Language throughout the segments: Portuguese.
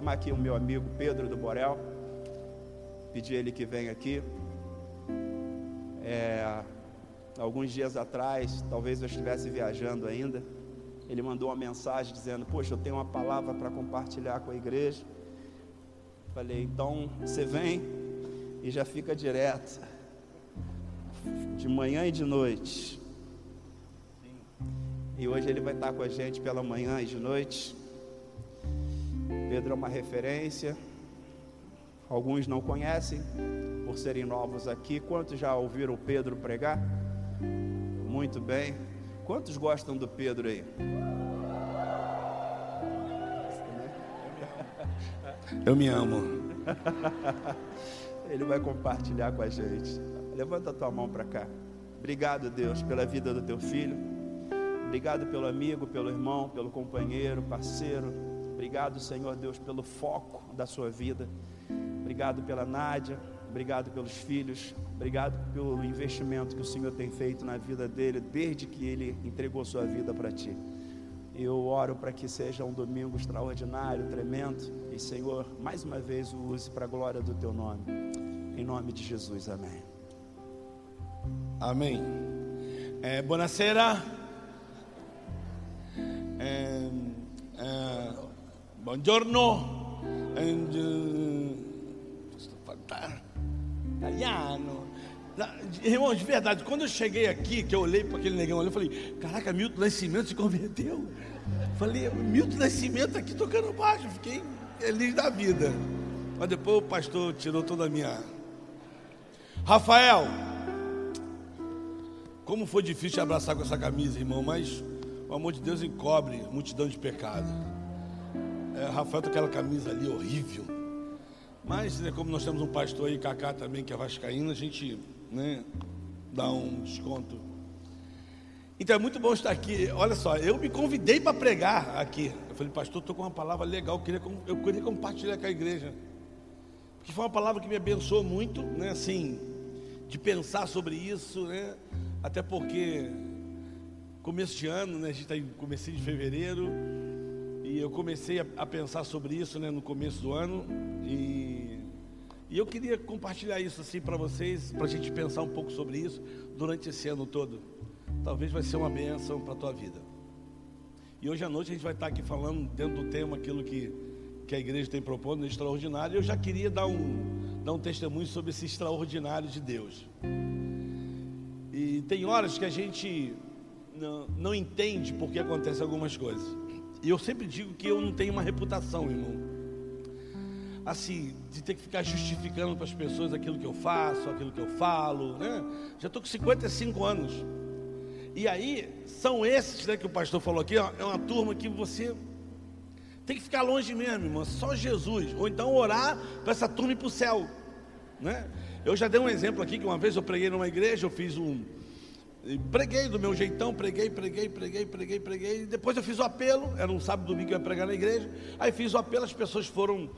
chamar aqui o meu amigo Pedro do Borel, pedir ele que venha aqui. É, alguns dias atrás, talvez eu estivesse viajando ainda, ele mandou uma mensagem dizendo: Poxa, eu tenho uma palavra para compartilhar com a igreja. Falei, então você vem e já fica direto, de manhã e de noite. E hoje ele vai estar com a gente pela manhã e de noite. Pedro é uma referência. Alguns não conhecem, por serem novos aqui. Quantos já ouviram o Pedro pregar? Muito bem. Quantos gostam do Pedro aí? Eu me amo. Ele vai compartilhar com a gente. Levanta a tua mão para cá. Obrigado, Deus, pela vida do teu filho. Obrigado pelo amigo, pelo irmão, pelo companheiro, parceiro. Obrigado, Senhor Deus, pelo foco da sua vida. Obrigado pela Nádia. Obrigado pelos filhos. Obrigado pelo investimento que o Senhor tem feito na vida dele desde que ele entregou sua vida para ti. Eu oro para que seja um domingo extraordinário, tremendo. E, Senhor, mais uma vez o use para a glória do teu nome. Em nome de Jesus, amém. Amém. Eh, buonasera. Eh, eh, buongiorno. And, faltando. Italiano. Irmão, de verdade, quando eu cheguei aqui, que eu olhei para aquele negão eu falei: Caraca, Milton Nascimento se converteu. Falei: Milton Nascimento aqui tocando baixo. Fiquei feliz da vida. Mas depois o pastor tirou toda a minha. Rafael, como foi difícil abraçar com essa camisa, irmão, mas o amor de Deus encobre multidão de pecado. É, Rafael aquela camisa ali horrível. Mas, né, como nós temos um pastor aí, Cacá também, que é vascaíno, a gente né, dá um desconto. Então é muito bom estar aqui. Olha só, eu me convidei para pregar aqui. Eu falei, pastor, estou com uma palavra legal, eu queria, eu queria compartilhar com a igreja. Porque foi uma palavra que me abençoou muito, né? Assim, de pensar sobre isso, né? Até porque começo de ano, né? A gente está em começo de fevereiro e eu comecei a, a pensar sobre isso, né? No começo do ano e, e eu queria compartilhar isso assim para vocês, para a gente pensar um pouco sobre isso durante esse ano todo. Talvez vai ser uma bênção para a tua vida. E hoje à noite a gente vai estar aqui falando dentro do tema aquilo que, que a igreja tem proposto no extraordinário. Eu já queria dar um, dar um testemunho sobre esse extraordinário de Deus. E tem horas que a gente não, não entende por que acontecem algumas coisas. E eu sempre digo que eu não tenho uma reputação, irmão. Assim, de ter que ficar justificando para as pessoas aquilo que eu faço, aquilo que eu falo, né? Já estou com 55 anos. E aí, são esses né, que o pastor falou aqui, ó, é uma turma que você tem que ficar longe mesmo, irmão, só Jesus. Ou então orar para essa turma ir para o céu. Né? Eu já dei um exemplo aqui, que uma vez eu preguei numa igreja, eu fiz um. E Preguei do meu jeitão, preguei, preguei, preguei, preguei, preguei. E depois eu fiz o apelo, era um sábado domingo que eu ia pregar na igreja. Aí fiz o apelo, as pessoas foram.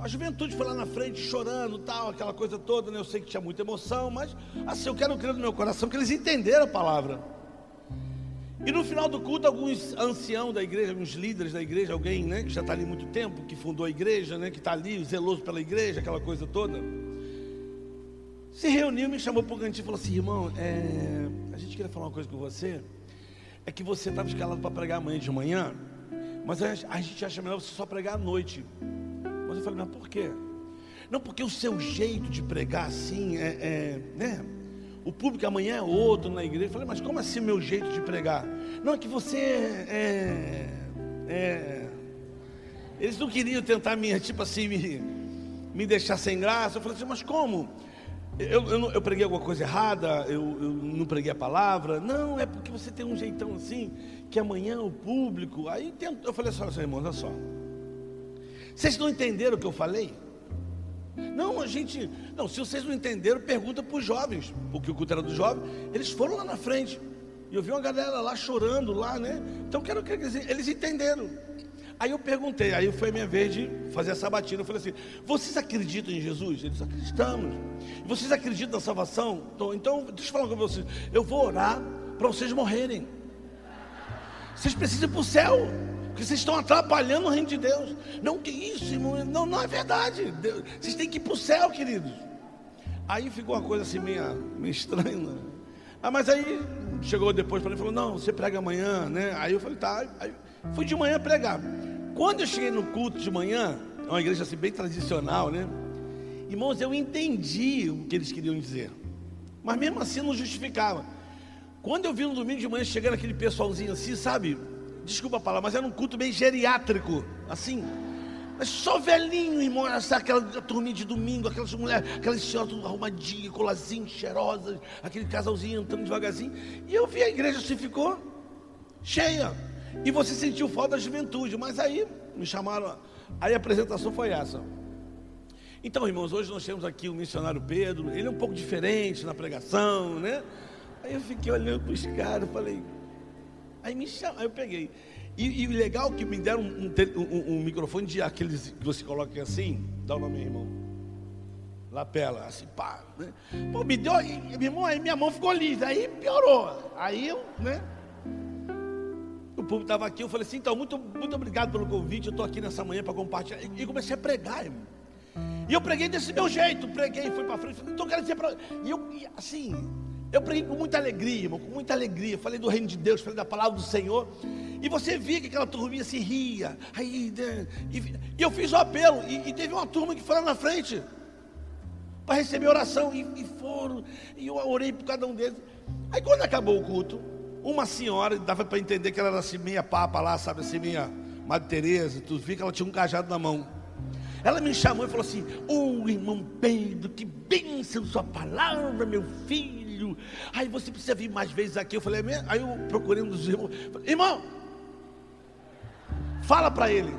A juventude foi lá na frente chorando, tal, aquela coisa toda, né? Eu sei que tinha muita emoção, mas assim, eu quero crer no meu coração que eles entenderam a palavra. E no final do culto, alguns anciãos da igreja, alguns líderes da igreja, alguém né, que já está ali muito tempo, que fundou a igreja, né, que está ali, zeloso pela igreja, aquela coisa toda, se reuniu, me chamou para o cantinho e falou assim: irmão, é, a gente queria falar uma coisa com você. É que você estava escalado para pregar amanhã de manhã, mas a, gente acha melhor você só pregar à noite. Mas eu falei: mas por quê? Não, porque o seu jeito de pregar assim é, é né? O público amanhã é outro na igreja. Eu falei, mas como assim meu jeito de pregar? Não, é que você é. é eles não queriam tentar me, tipo assim, me, me deixar sem graça. Eu falei assim, mas como? Eu, eu, eu preguei alguma coisa errada? Eu, eu não preguei a palavra? Não, é porque você tem um jeitão assim, que amanhã o público. Aí tem- eu falei assim, irmãos, olha só. Vocês não entenderam o que eu falei? Não, a gente. Não, se vocês não entenderam, pergunta para os jovens, porque o culto era do jovem. Eles foram lá na frente. E eu vi uma galera lá chorando, lá, né? Então quero que eles entenderam. Aí eu perguntei, aí foi a minha vez de fazer essa batina. Eu falei assim: vocês acreditam em Jesus? Eles acreditamos. Vocês acreditam na salvação? Então, então deixa eu falar com vocês. Eu vou orar para vocês morrerem. Vocês precisam ir para o céu. Porque vocês estão atrapalhando o reino de Deus. Não, que isso, irmão? Não, não é verdade. Deus, vocês têm que ir para o céu, queridos. Aí ficou uma coisa assim meio, meio estranha. Né? Ah, mas aí chegou depois para mim e falou: Não, você prega amanhã, né? Aí eu falei: Tá. Aí fui de manhã pregar. Quando eu cheguei no culto de manhã, é uma igreja assim bem tradicional, né? Irmãos, eu entendi o que eles queriam dizer, mas mesmo assim não justificava. Quando eu vi no domingo de manhã chegando aquele pessoalzinho assim, sabe? Desculpa a palavra, mas era um culto bem geriátrico, assim. Mas só velhinho, irmão, aquela turminha de domingo, aquelas mulheres, aquelas senhoras tudo arrumadinhas, colazinhas, cheirosas, aquele casalzinho entrando devagarzinho. E eu vi a igreja se ficou cheia. E você sentiu falta da juventude, mas aí me chamaram, aí a apresentação foi essa. Então, irmãos, hoje nós temos aqui o missionário Pedro, ele é um pouco diferente na pregação, né? Aí eu fiquei olhando para os caras, falei, aí me chamaram, aí eu peguei. E, o legal que me deram um, um, um, microfone de aqueles que você coloca assim, dá o nome, irmão. Lapela, assim, pá, né? Pô, me deu, meu irmão, aí minha mão ficou lisa, aí piorou. Aí eu, né? O público estava aqui, eu falei assim, então, muito, muito obrigado pelo convite, eu estou aqui nessa manhã para compartilhar. E comecei a pregar, irmão. E eu preguei desse meu jeito, preguei, fui para frente, então quero dizer para. E eu, assim, eu preguei com muita alegria, irmão, com muita alegria. Falei do reino de Deus, falei da palavra do Senhor. E você via que aquela turminha se ria. Aí, né, e, e eu fiz o apelo. E, e, teve uma turma que foi lá na frente para receber oração. E, e foram. E eu orei por cada um deles. Aí quando acabou o culto, uma senhora, dava para entender que ela era assim, meia papa lá, sabe assim, meia Madre Teresa, tudo, vi que ela tinha um cajado na mão. Ela me chamou e falou assim: Ô oh, irmão Pedro, que bênção sua palavra, meu filho. Aí você precisa vir mais vezes aqui. Eu falei: é Aí eu procurei um dos irmãos: Irmão, fala para ele.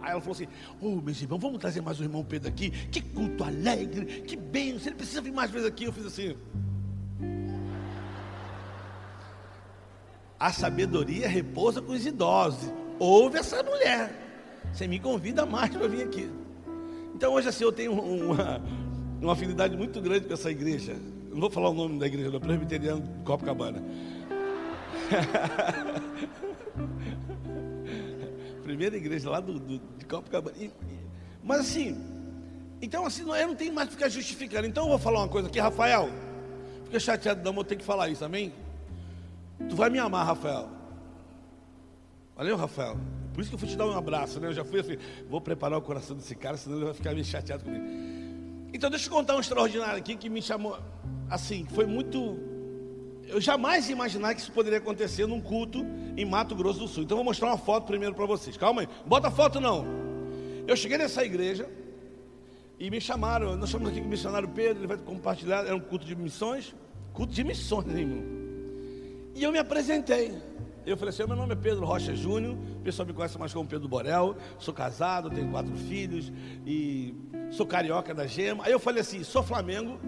Aí ela falou assim: Ô oh, meus irmãos, vamos trazer mais o irmão Pedro aqui. Que culto alegre, que bênção. Ele precisa vir mais vezes aqui. Eu fiz assim. A sabedoria repousa com os idosos. Ouve essa mulher. Você me convida mais para vir aqui. Então hoje assim eu tenho uma, uma afinidade muito grande com essa igreja. Não vou falar o nome da igreja, do Presbiteriano de Copacabana. Primeira igreja lá do, do, de Copacabana. E, mas assim, então assim, eu não tenho mais que ficar justificando. Então eu vou falar uma coisa aqui, Rafael. Fica chateado, não, vou ter que falar isso, amém? Tu vai me amar, Rafael. Valeu, Rafael. Por isso que eu fui te dar um abraço, né? Eu já fui assim, vou preparar o coração desse cara, senão ele vai ficar meio chateado comigo. Então deixa eu contar um extraordinário aqui que me chamou, assim, foi muito. Eu jamais ia imaginar que isso poderia acontecer num culto em Mato Grosso do Sul. Então vou mostrar uma foto primeiro para vocês. Calma aí, bota a foto não. Eu cheguei nessa igreja e me chamaram, nós chamamos aqui o missionário Pedro, ele vai compartilhar, era um culto de missões, culto de missões, né, irmão? E eu me apresentei. Eu falei assim: meu nome é Pedro Rocha Júnior, o pessoal me conhece mais como Pedro Borel, sou casado, tenho quatro filhos e sou carioca da gema. Aí eu falei assim: sou Flamengo.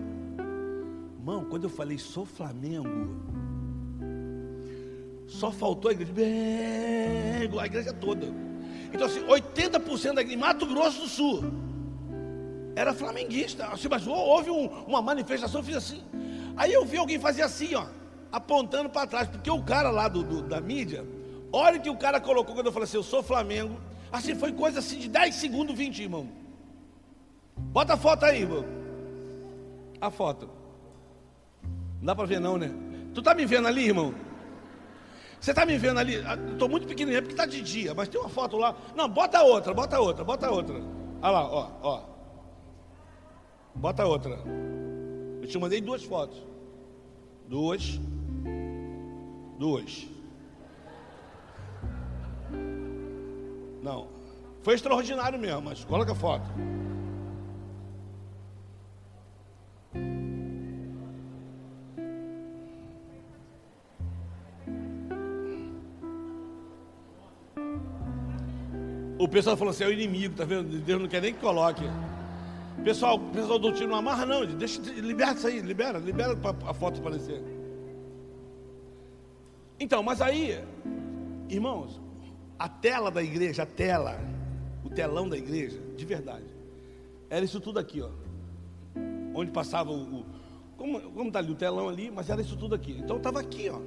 Irmão, quando eu falei sou Flamengo, só faltou a igreja, a igreja toda. Então, assim, 80% da igreja, Mato Grosso do Sul, era flamenguista. Assim, mas houve um, uma manifestação, eu fiz assim. Aí eu vi alguém fazer assim, ó apontando para trás, porque o cara lá do, do, da mídia, olha o que o cara colocou quando eu falei assim, eu sou Flamengo. Assim, foi coisa assim de 10 segundos, 20, irmão. Bota a foto aí, irmão. A foto. Não dá para ver não, né? Tu tá me vendo ali, irmão? Você tá me vendo ali? Ah, muito pequenininho, porque tá de dia, mas tem uma foto lá. Não, bota outra, bota outra, bota outra. Olha lá, ó, ó. Bota outra. Eu te mandei duas fotos. Duas. Duas. Não. Foi extraordinário mesmo, mas coloca a foto. O pessoal falou assim: é o inimigo, tá vendo? Deus não quer nem que coloque. Pessoal, pessoal do time não amarra, não. Deixa, libera isso aí, libera, libera a foto aparecer. Então, mas aí, irmãos, a tela da igreja, a tela, o telão da igreja, de verdade, era isso tudo aqui, ó. Onde passava o. o como, como tá ali o telão ali, mas era isso tudo aqui. Então estava aqui, ó.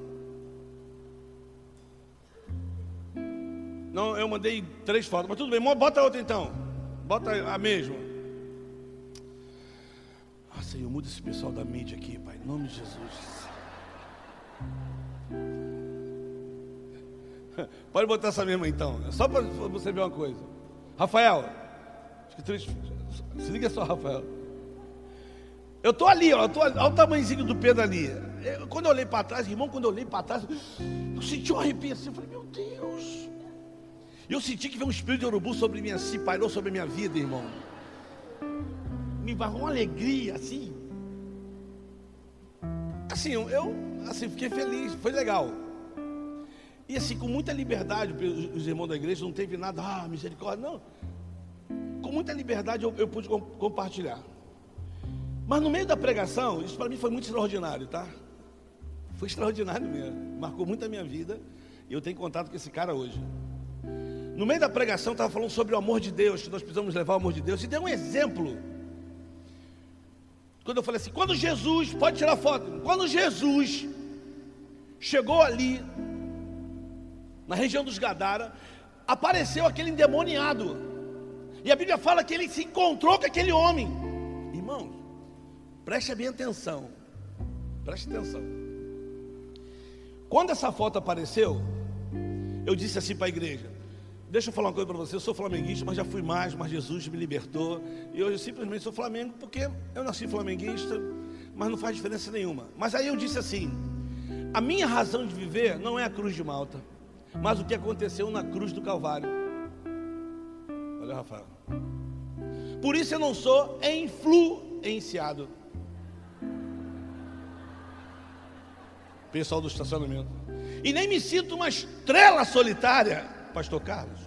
Não, eu mandei três fotos, mas tudo bem, bota outra então. Bota a mesma. Ah, Senhor, muda esse pessoal da mídia aqui, Pai, em nome de Jesus. Pode botar essa mesma então, é só para você ver uma coisa. Rafael, se liga só, Rafael. Eu estou ali, ó, eu tô, olha o tamanhozinho do Pedro ali. Eu, quando eu olhei para trás, irmão, quando eu olhei para trás, eu senti um arrepio assim. Eu falei, meu Deus. E eu senti que veio um espírito de urubu sobre mim assim, pairou sobre a minha vida, irmão. Me barrou uma alegria assim. Assim, eu assim, fiquei feliz, foi legal. E assim, com muita liberdade, os irmãos da igreja não teve nada, ah, misericórdia, não. Com muita liberdade eu, eu pude compartilhar. Mas no meio da pregação, isso para mim foi muito extraordinário, tá? Foi extraordinário mesmo. Marcou muito a minha vida. E eu tenho contato com esse cara hoje. No meio da pregação, estava falando sobre o amor de Deus, que nós precisamos levar o amor de Deus. E deu um exemplo. Quando eu falei assim, quando Jesus, pode tirar foto, quando Jesus chegou ali, na região dos Gadara, apareceu aquele endemoniado. E a Bíblia fala que ele se encontrou com aquele homem. Irmãos, Preste bem atenção. Preste atenção. Quando essa foto apareceu, eu disse assim para a igreja: Deixa eu falar uma coisa para você. Eu sou flamenguista, mas já fui mais, mas Jesus me libertou. E hoje eu simplesmente sou flamengo porque eu nasci flamenguista, mas não faz diferença nenhuma. Mas aí eu disse assim: A minha razão de viver não é a cruz de Malta, mas o que aconteceu na cruz do Calvário. Olha, Rafael. Por isso eu não sou influenciado. pessoal do estacionamento. E nem me sinto uma estrela solitária, Pastor Carlos.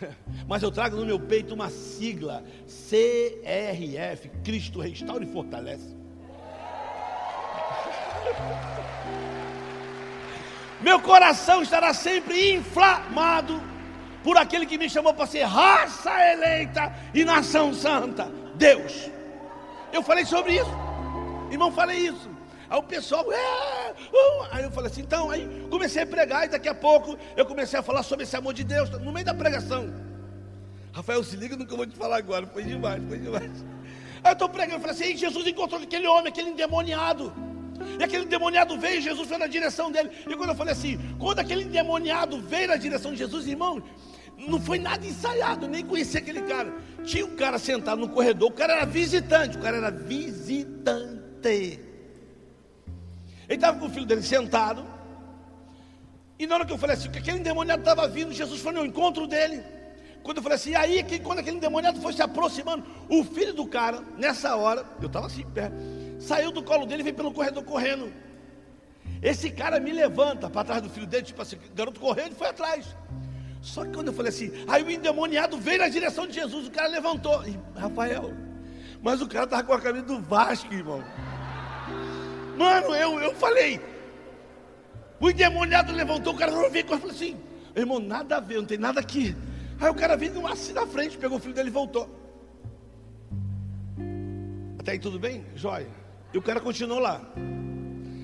Mas eu trago no meu peito uma sigla CRF, Cristo restaura e fortalece. Meu coração estará sempre inflamado por aquele que me chamou para ser raça eleita e nação santa, Deus. Eu falei sobre isso. Irmão, falei isso. Aí o pessoal, é, uh, aí eu falei assim, então, aí comecei a pregar e daqui a pouco eu comecei a falar sobre esse amor de Deus, no meio da pregação. Rafael, se liga no que eu vou te falar agora, foi demais, foi demais. Aí eu estou pregando, eu falei assim, Jesus encontrou aquele homem, aquele endemoniado. E aquele endemoniado veio, Jesus foi na direção dele. E quando eu falei assim, quando aquele endemoniado veio na direção de Jesus, irmão, não foi nada ensaiado, nem conhecia aquele cara. Tinha um cara sentado no corredor, o cara era visitante, o cara era visitante. Ele estava com o filho dele sentado. E na hora que eu falei assim, que aquele endemoniado estava vindo, Jesus foi no encontro dele. Quando eu falei assim, aí quando aquele endemoniado foi se aproximando, o filho do cara, nessa hora, eu estava assim, pé, saiu do colo dele e veio pelo corredor correndo. Esse cara me levanta para trás do filho dele, tipo assim, garoto correndo e foi atrás. Só que quando eu falei assim, aí o endemoniado veio na direção de Jesus, o cara levantou. E, Rafael, mas o cara estava com a camisa do Vasco, irmão. Mano, eu, eu falei. O endemoniado levantou, o cara não veio, eu falei assim, irmão, nada a ver, não tem nada aqui. Aí o cara veio assim na frente, pegou o filho dele e voltou. Até aí tudo bem? Jóia. E o cara continuou lá.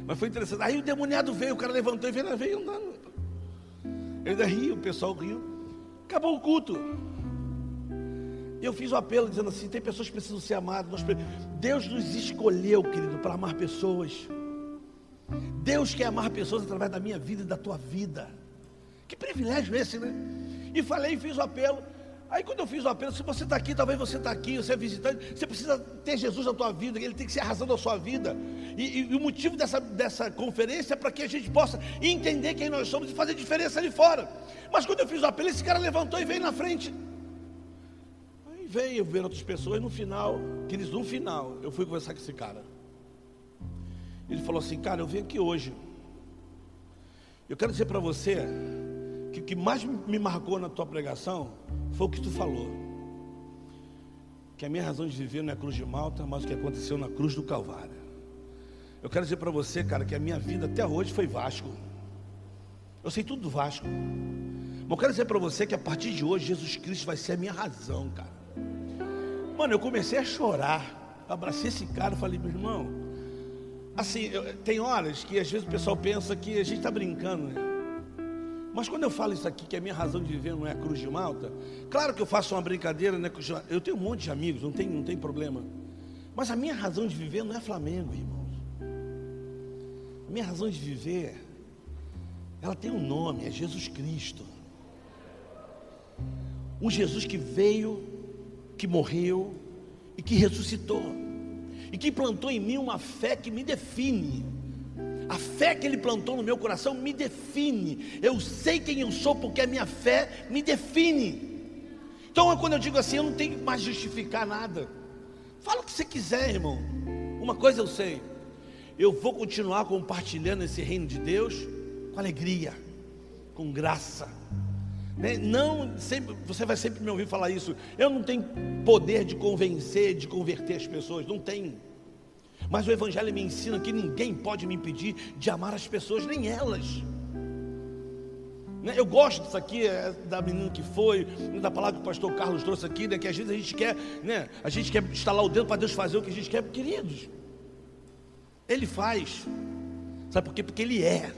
Mas foi interessante. Aí o demoniado veio, o cara levantou e veio, veio andando. Ele ainda riu, o pessoal riu. Acabou o culto. Eu fiz o um apelo dizendo assim: tem pessoas que precisam ser amadas. Deus nos escolheu, querido, para amar pessoas. Deus quer amar pessoas através da minha vida e da tua vida. Que privilégio esse, né? E falei, fiz o apelo. Aí quando eu fiz o apelo, se você está aqui, talvez você está aqui, você é visitante, você precisa ter Jesus na tua vida, ele tem que ser a razão da sua vida. E, e, e o motivo dessa, dessa conferência é para que a gente possa entender quem nós somos e fazer diferença ali fora. Mas quando eu fiz o apelo, esse cara levantou e veio na frente veio ver outras pessoas. No final, queridos, no final, eu fui conversar com esse cara. Ele falou assim: Cara, eu vim aqui hoje. Eu quero dizer para você que que mais me marcou na tua pregação foi o que tu falou. Que a minha razão de viver não é a cruz de Malta, mas o que aconteceu na cruz do Calvário. Eu quero dizer para você, cara, que a minha vida até hoje foi Vasco. Eu sei tudo do Vasco. Mas eu quero dizer para você que a partir de hoje Jesus Cristo vai ser a minha razão, cara. Mano, eu comecei a chorar. Abracei esse cara e falei, meu irmão. Assim, eu, tem horas que às vezes o pessoal pensa que a gente está brincando, né? Mas quando eu falo isso aqui, que a minha razão de viver não é a cruz de Malta, claro que eu faço uma brincadeira, né? Eu tenho um monte de amigos, não tem, não tem problema. Mas a minha razão de viver não é Flamengo, irmãos. A minha razão de viver, ela tem um nome, é Jesus Cristo. Um Jesus que veio, que morreu e que ressuscitou. E que plantou em mim uma fé que me define. A fé que ele plantou no meu coração me define. Eu sei quem eu sou porque a minha fé me define. Então, quando eu digo assim, eu não tenho que mais justificar nada. Fala o que você quiser, irmão. Uma coisa eu sei. Eu vou continuar compartilhando esse reino de Deus com alegria, com graça. Né? Não, sempre, você vai sempre me ouvir falar isso. Eu não tenho poder de convencer, de converter as pessoas. Não tenho. Mas o Evangelho me ensina que ninguém pode me impedir de amar as pessoas, nem elas. Né? Eu gosto disso aqui, é, da menina que foi, da palavra que o pastor Carlos trouxe aqui, né, que às vezes a gente quer, né, a gente quer instalar o dedo para Deus fazer o que a gente quer, queridos. Ele faz. Sabe por quê? Porque Ele é.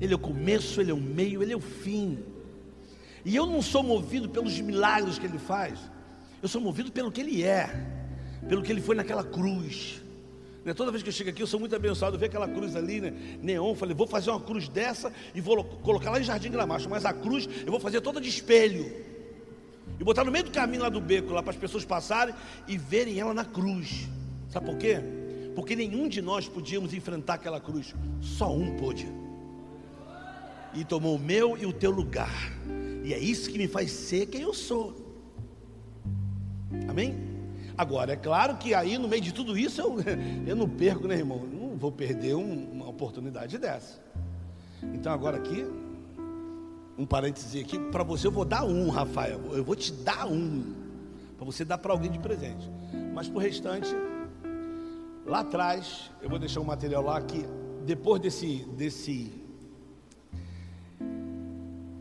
Ele é o começo, Ele é o meio, Ele é o fim. E eu não sou movido pelos milagres que Ele faz, eu sou movido pelo que Ele é, pelo que Ele foi naquela cruz. Né? Toda vez que eu chego aqui, eu sou muito abençoado. Ver aquela cruz ali, né? neon. Falei, vou fazer uma cruz dessa e vou colocar lá em Jardim Gramacho. Mas a cruz eu vou fazer toda de espelho. E botar no meio do caminho lá do beco, lá para as pessoas passarem e verem ela na cruz. Sabe por quê? Porque nenhum de nós podíamos enfrentar aquela cruz. Só um pôde. E tomou o meu e o teu lugar. E é isso que me faz ser quem eu sou. Amém? Agora, é claro que aí no meio de tudo isso eu, eu não perco, né, irmão? Não vou perder um, uma oportunidade dessa. Então, agora aqui, um parêntese aqui, para você eu vou dar um, Rafael. Eu vou te dar um, para você dar para alguém de presente. Mas por restante, lá atrás, eu vou deixar um material lá que depois desse, desse,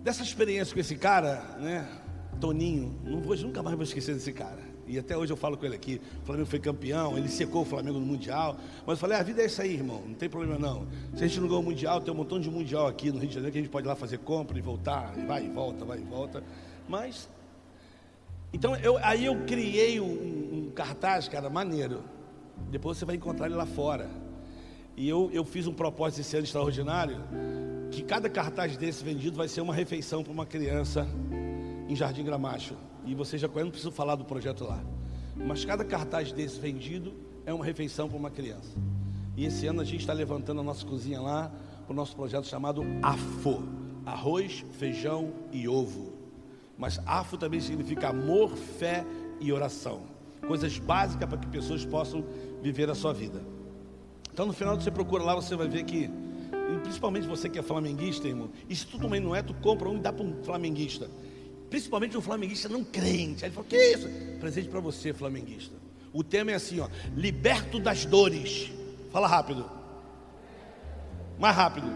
dessa experiência com esse cara, né, Toninho, não vou, nunca mais vou esquecer desse cara. E até hoje eu falo com ele aqui. O Flamengo foi campeão, ele secou o Flamengo no Mundial. Mas eu falei, ah, a vida é isso aí, irmão. Não tem problema não. Se a gente não ganhou o Mundial, tem um montão de Mundial aqui no Rio de Janeiro que a gente pode ir lá fazer compra e voltar. E vai e volta, vai e volta. Mas. Então eu, aí eu criei um, um cartaz, cara, maneiro. Depois você vai encontrar ele lá fora. E eu, eu fiz um propósito esse ano extraordinário. Que cada cartaz desse vendido vai ser uma refeição para uma criança em Jardim Gramacho. E você já conhece, não preciso falar do projeto lá. Mas cada cartaz desse vendido é uma refeição para uma criança. E esse ano a gente está levantando a nossa cozinha lá para o nosso projeto chamado AFO arroz, feijão e ovo. Mas AFO também significa amor, fé e oração. Coisas básicas para que pessoas possam viver a sua vida. Então no final você procura lá, você vai ver que, principalmente você que é flamenguista, irmão, isso tudo também não é, tu compra um e dá para um flamenguista principalmente um flamenguista não crente. Aí ele falou: Que isso? Presente para você, flamenguista. O tema é assim: ó, liberto das dores. Fala rápido. Mais rápido.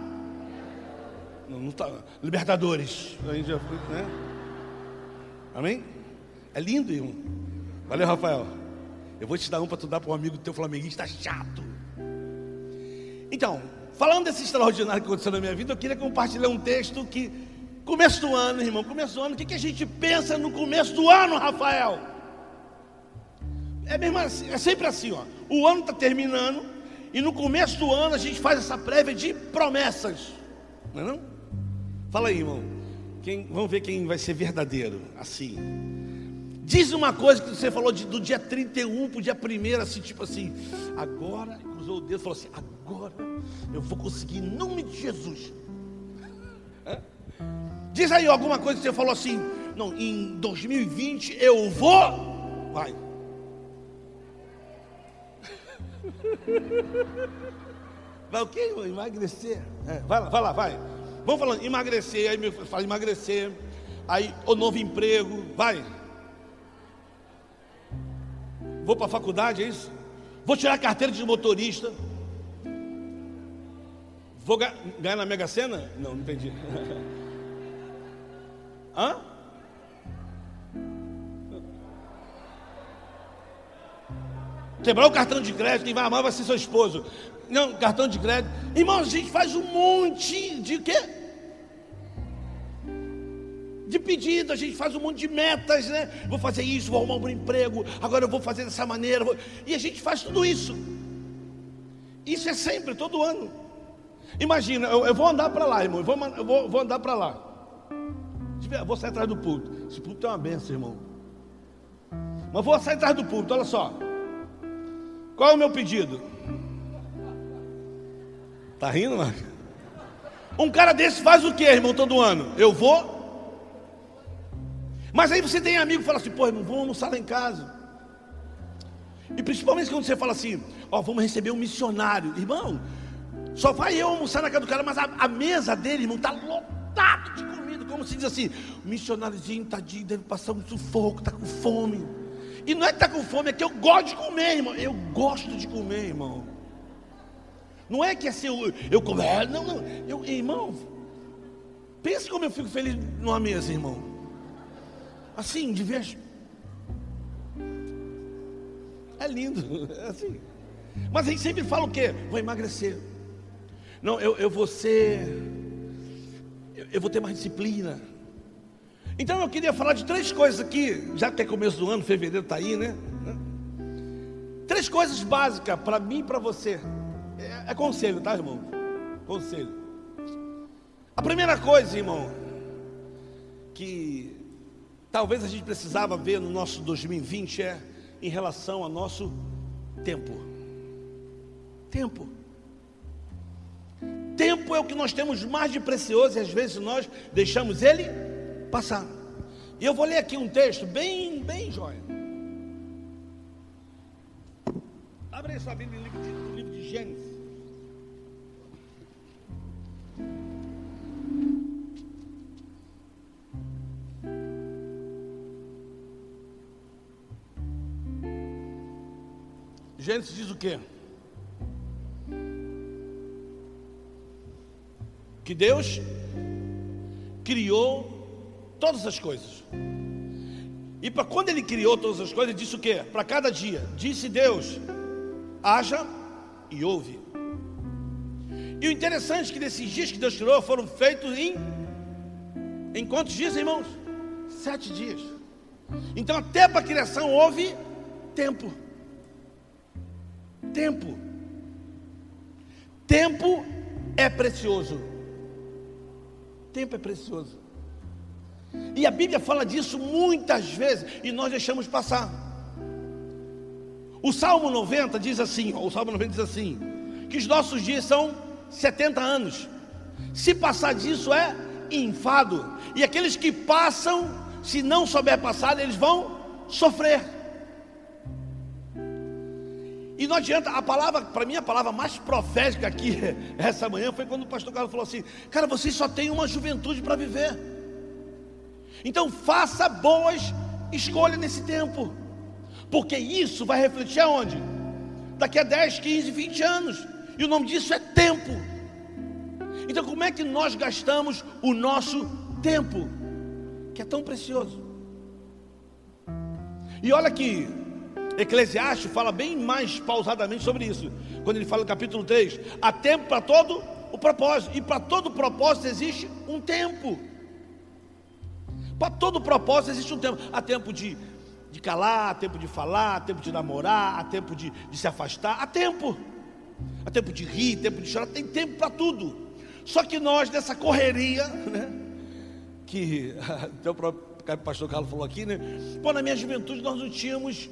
Não, não tá. Libertadores. Aí já, né? Amém? É lindo, irmão. Valeu, Rafael. Eu vou te dar um para tu dar para um amigo teu flamenguista chato. Então, falando desse extraordinário que aconteceu na minha vida, eu queria compartilhar um texto que Começo do ano, irmão, começo do ano. O que, que a gente pensa no começo do ano, Rafael? É, mesmo assim, é sempre assim, ó. O ano está terminando e no começo do ano a gente faz essa prévia de promessas. Não é não? Fala aí, irmão. Quem, vamos ver quem vai ser verdadeiro. Assim. Diz uma coisa que você falou de, do dia 31 para o dia 1 assim, tipo assim, agora, o e falou assim, agora eu vou conseguir em nome de Jesus. Diz aí alguma coisa que você falou assim, não, em 2020 eu vou. Vai. Vai o quê? Emagrecer. É, vai lá, vai lá, vai. Vamos falando, emagrecer, aí me fala emagrecer, aí o novo emprego, vai. Vou para a faculdade, é isso? Vou tirar a carteira de motorista. Vou ganhar na Mega Sena? Não, não entendi. Hã? Quebrar o cartão de crédito, quem vai amar vai ser seu esposo. Não, cartão de crédito. Irmão, a gente faz um monte de quê? de pedido, a gente faz um monte de metas, né? Vou fazer isso, vou arrumar um emprego, agora eu vou fazer dessa maneira. Vou... E a gente faz tudo isso. Isso é sempre, todo ano. Imagina, eu, eu vou andar para lá, irmão. Eu vou, eu vou, vou andar para lá. Eu vou sair atrás do púlpito. Esse púlpito é uma benção, irmão. Mas vou sair atrás do púlpito, olha só. Qual é o meu pedido? Tá rindo, Marcos? Um cara desse faz o que, irmão, todo ano? Eu vou. Mas aí você tem amigo que fala assim, pô, irmão, vamos almoçar lá em casa. E principalmente quando você fala assim, ó, vamos receber um missionário. Irmão, só vai eu almoçar na casa do cara, mas a, a mesa dele, irmão, está lotado de comida. Como se diz assim, o missionáriozinho, tadinho, deve passar um sufoco, está com fome. E não é que está com fome, é que eu gosto de comer, irmão. Eu gosto de comer, irmão. Não é que é assim, eu, eu como, é, não, não. Eu, irmão, pense como eu fico feliz numa mesa, irmão. Assim, de ver. É lindo, é assim. Mas a gente sempre fala o quê? Vou emagrecer. Não, eu, eu vou ser. Eu, vou ter mais disciplina. Então eu queria falar de três coisas aqui, já que é começo do ano, fevereiro está aí, né? Três coisas básicas para mim e para você. É, é, conselho, tá, irmão? Conselho. A primeira coisa, irmão, que talvez a gente precisava ver no nosso 2020 é em relação ao nosso tempo. Tempo. Tempo é o que nós temos mais de precioso e às vezes nós deixamos ele passar. E eu vou ler aqui um texto bem, bem jóia. Abre aí sua Bíblia no livro de, no livro de Gênesis. Gênesis diz o quê? Que Deus criou todas as coisas. E para quando ele criou todas as coisas, disse o quê? Para cada dia, disse Deus: haja e ouve. E o interessante é que desses dias que Deus criou foram feitos em em quantos dias, irmãos? Sete dias. Então até para a criação houve tempo. Tempo. Tempo é precioso. Tempo é precioso. E a Bíblia fala disso muitas vezes e nós deixamos passar. O Salmo 90 diz assim, o Salmo 90 diz assim, que os nossos dias são 70 anos. Se passar disso é enfado. E aqueles que passam, se não souber passar, eles vão sofrer. E não adianta, a palavra, para mim, a palavra mais profética aqui essa manhã foi quando o pastor Carlos falou assim: Cara, vocês só têm uma juventude para viver. Então faça boas escolhas nesse tempo, porque isso vai refletir aonde? Daqui a 10, 15, 20 anos, e o nome disso é tempo. Então, como é que nós gastamos o nosso tempo, que é tão precioso? E olha que Eclesiastes fala bem mais pausadamente sobre isso, quando ele fala no capítulo 3: há tempo para todo o propósito, e para todo propósito existe um tempo. Para todo propósito existe um tempo. Há tempo de, de calar, há tempo de falar, há tempo de namorar, há tempo de, de se afastar, há tempo. Há tempo de rir, tempo de chorar, tem tempo para tudo. Só que nós, nessa correria, né? Que até o próprio pastor Carlos falou aqui, né? Pô, na minha juventude nós não tínhamos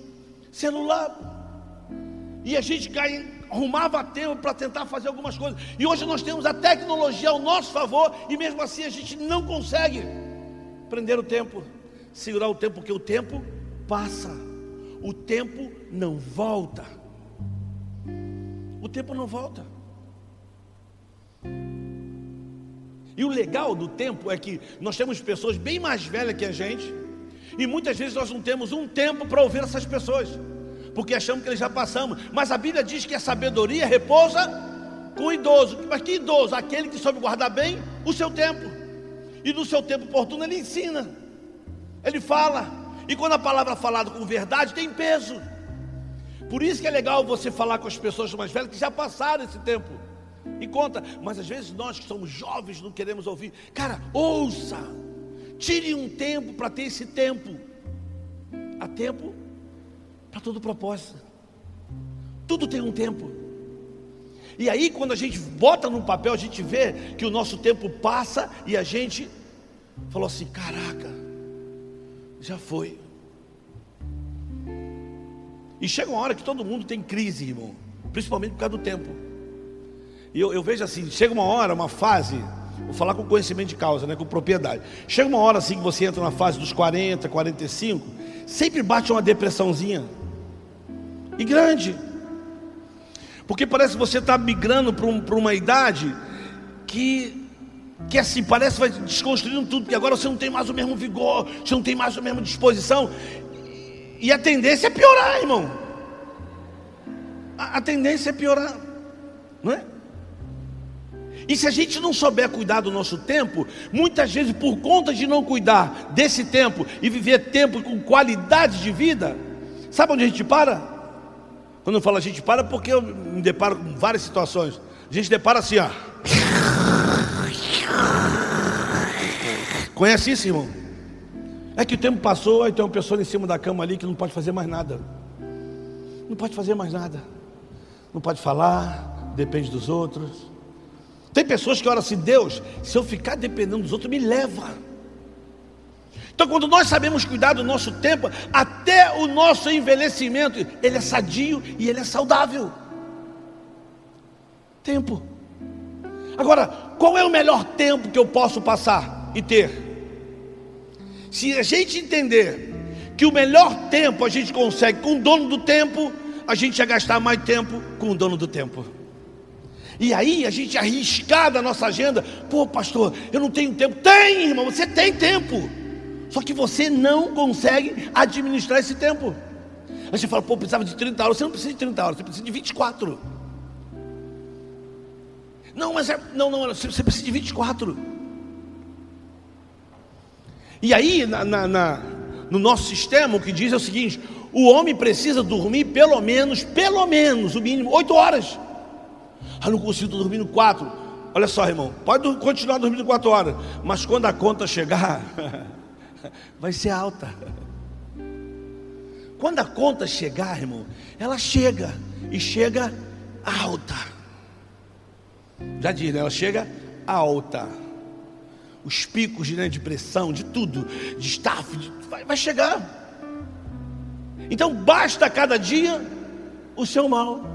celular. E a gente cai, arrumava tempo para tentar fazer algumas coisas. E hoje nós temos a tecnologia ao nosso favor, e mesmo assim a gente não consegue prender o tempo, segurar o tempo, porque o tempo passa, o tempo não volta. O tempo não volta. E o legal do tempo é que nós temos pessoas bem mais velhas que a gente, e muitas vezes nós não temos um tempo para ouvir essas pessoas, porque achamos que eles já passamos. Mas a Bíblia diz que a sabedoria repousa com o idoso. Mas que idoso? Aquele que soube guardar bem o seu tempo e no seu tempo oportuno ele ensina, ele fala, e quando a palavra é falada com verdade tem peso. Por isso que é legal você falar com as pessoas mais velhas que já passaram esse tempo. E conta, mas às vezes nós que somos jovens não queremos ouvir. Cara, ouça. Tire um tempo para ter esse tempo. Há tempo para todo propósito. Tudo tem um tempo. E aí, quando a gente bota no papel, a gente vê que o nosso tempo passa e a gente falou assim: caraca, já foi. E chega uma hora que todo mundo tem crise, irmão, principalmente por causa do tempo. E eu, eu vejo assim: chega uma hora, uma fase, vou falar com conhecimento de causa, né, com propriedade. Chega uma hora assim que você entra na fase dos 40, 45, sempre bate uma depressãozinha. E grande. Porque parece que você está migrando para um, uma idade que, que assim, parece que vai desconstruindo tudo, porque agora você não tem mais o mesmo vigor, você não tem mais a mesma disposição. E a tendência é piorar, irmão. A, a tendência é piorar, não é? E se a gente não souber cuidar do nosso tempo, muitas vezes por conta de não cuidar desse tempo e viver tempo com qualidade de vida, sabe onde a gente para? Quando eu falo a gente para, porque eu me deparo com várias situações. A gente depara assim, ó. Conhece isso, irmão? É que o tempo passou, aí tem uma pessoa em cima da cama ali que não pode fazer mais nada. Não pode fazer mais nada. Não pode falar, depende dos outros. Tem pessoas que oram assim, Deus, se eu ficar dependendo dos outros, me leva. Então, quando nós sabemos cuidar do nosso tempo, até o nosso envelhecimento, ele é sadio e ele é saudável. Tempo. Agora, qual é o melhor tempo que eu posso passar e ter? Se a gente entender que o melhor tempo a gente consegue com o dono do tempo, a gente ia gastar mais tempo com o dono do tempo. E aí a gente arriscar da nossa agenda, pô, pastor, eu não tenho tempo. Tem, irmão, você tem tempo. Só que você não consegue administrar esse tempo. Aí você fala, pô, precisava de 30 horas. Você não precisa de 30 horas, você precisa de 24. Não, mas é, não, não, você precisa de 24. E aí, na, na, na, no nosso sistema, o que diz é o seguinte: o homem precisa dormir pelo menos, pelo menos, o mínimo, 8 horas. Ah, não consigo dormir no 4. Olha só, irmão, pode continuar dormindo 4 horas, mas quando a conta chegar. vai ser alta. Quando a conta chegar, irmão, ela chega e chega alta. Já diz, né? Ela chega alta. Os picos né, de pressão, de tudo, de staff, de, vai, vai chegar. Então basta cada dia o seu mal.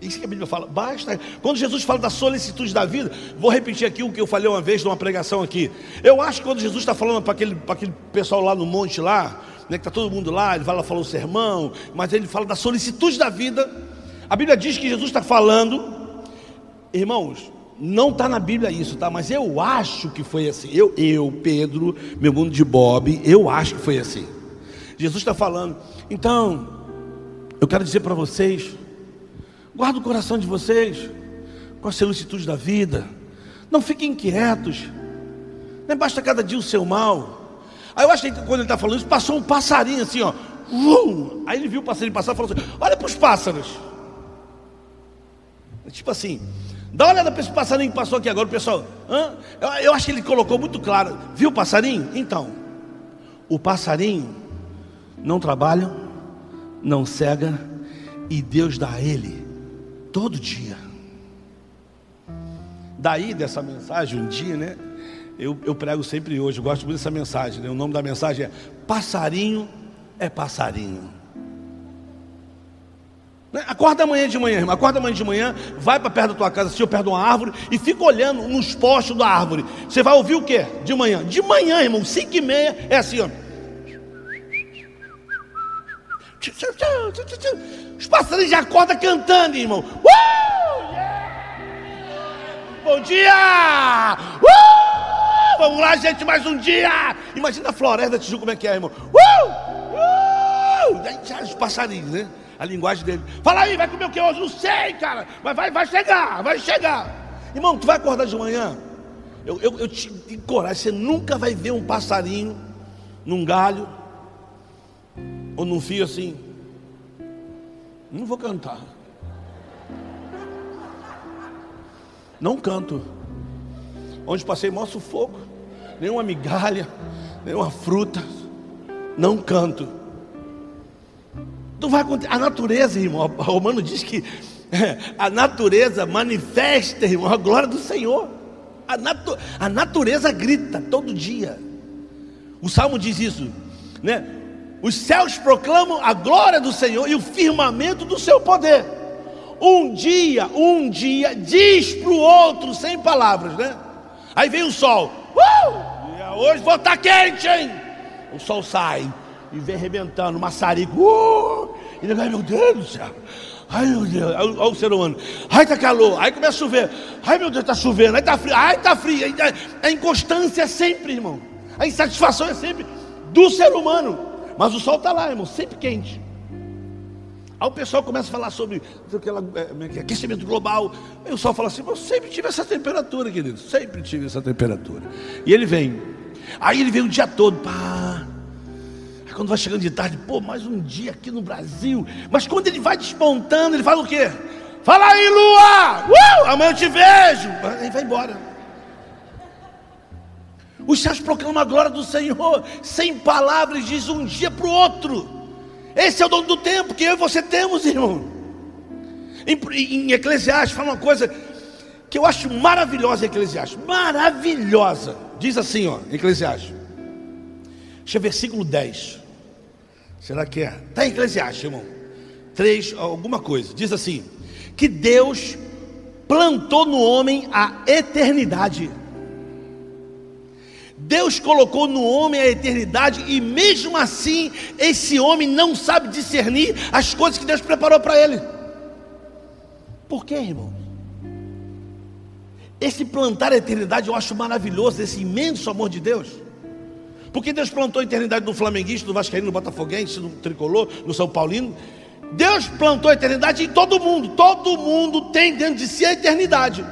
Isso que a Bíblia fala, basta. Quando Jesus fala da solicitude da vida, vou repetir aqui o que eu falei uma vez numa pregação aqui. Eu acho que quando Jesus está falando para aquele, para aquele pessoal lá no monte lá, né, que está todo mundo lá, ele vai lá falar o sermão, mas ele fala da solicitude da vida. A Bíblia diz que Jesus está falando, irmãos, não está na Bíblia isso, tá? Mas eu acho que foi assim. Eu, eu, Pedro, meu mundo de Bob, eu acho que foi assim. Jesus está falando. Então, eu quero dizer para vocês Guarda o coração de vocês com a solicitude da vida. Não fiquem inquietos. Nem basta cada dia o seu mal. Aí eu acho que quando ele está falando isso, passou um passarinho assim, ó. Aí ele viu o passarinho passar e falou assim: Olha para os pássaros. Tipo assim, dá uma olhada para esse passarinho que passou aqui agora, pessoal. Eu, eu acho que ele colocou muito claro. Viu o passarinho? Então, o passarinho não trabalha, não cega, e Deus dá a ele todo dia. Daí dessa mensagem, um dia, né? Eu, eu prego sempre hoje, eu gosto muito dessa mensagem, né? O nome da mensagem é Passarinho é Passarinho. Né? Acorda amanhã de manhã, irmão. Acorda amanhã de manhã, vai para perto da tua casa, assim, perto de uma árvore, e fica olhando nos postos da árvore. Você vai ouvir o que? De manhã. De manhã, irmão, 5 e meia, é assim, ó. Os passarinhos já acordam cantando, irmão. Uh! Yeah! Bom dia! Uh! Vamos lá, gente, mais um dia! Imagina a floresta Tijuca como é que é, irmão. Uh! Uh! Os passarinhos, né? A linguagem dele. Fala aí, vai comer o que hoje? Não sei, cara. Mas vai, vai chegar, vai chegar. Irmão, tu vai acordar de manhã? Eu, eu, eu te encorajo, você nunca vai ver um passarinho num galho ou num fio assim. Não vou cantar. Não canto. Onde passei maior sufoco. nenhuma migalha, nenhuma fruta, não canto. Não vai acontecer. A natureza, irmão, o Romano diz que a natureza manifesta, irmão, a glória do Senhor. A, natu a natureza grita todo dia. O Salmo diz isso, né? Os céus proclamam a glória do Senhor e o firmamento do seu poder. Um dia, um dia, diz para o outro, sem palavras, né? Aí vem o sol. Uh! Hoje vou estar tá quente, hein? O sol sai e vem arrebentando, maçarico. Uh! E ele, ai meu Deus do céu. Ai meu Deus, olha o ser humano. Ai tá calor, aí começa a chover. Ai meu Deus, está chovendo, aí tá frio, ai tá frio. A inconstância é sempre, irmão. A insatisfação é sempre do ser humano. Mas o sol está lá, irmão, sempre quente. Aí o pessoal começa a falar sobre aquela, é, é aquecimento global. Aí o sol fala assim: Eu sempre tive essa temperatura, querido. Sempre tive essa temperatura. E ele vem. Aí ele vem o dia todo. Pá. Aí quando vai chegando de tarde, pô, mais um dia aqui no Brasil. Mas quando ele vai despontando, ele fala o quê? Fala aí, lua! Uh! Amanhã eu te vejo. Aí vai embora. Os céus proclamam a glória do Senhor, sem palavras, diz um dia para o outro. Esse é o dono do tempo que eu e você temos, irmão. Em, em Eclesiastes fala uma coisa que eu acho maravilhosa em Eclesiastes. Maravilhosa. Diz assim, ó, Eclesiastes. Deixa eu versículo 10. Será que é? Está em Eclesiastes, irmão. 3, alguma coisa. Diz assim: que Deus plantou no homem a eternidade. Deus colocou no homem a eternidade e mesmo assim esse homem não sabe discernir as coisas que Deus preparou para ele. Por quê, irmão? Esse plantar a eternidade eu acho maravilhoso, esse imenso amor de Deus. Porque Deus plantou a eternidade no flamenguista, no vascaíno, no botafoguense, no tricolor, no São Paulino. Deus plantou a eternidade em todo mundo. Todo mundo tem dentro de si a eternidade.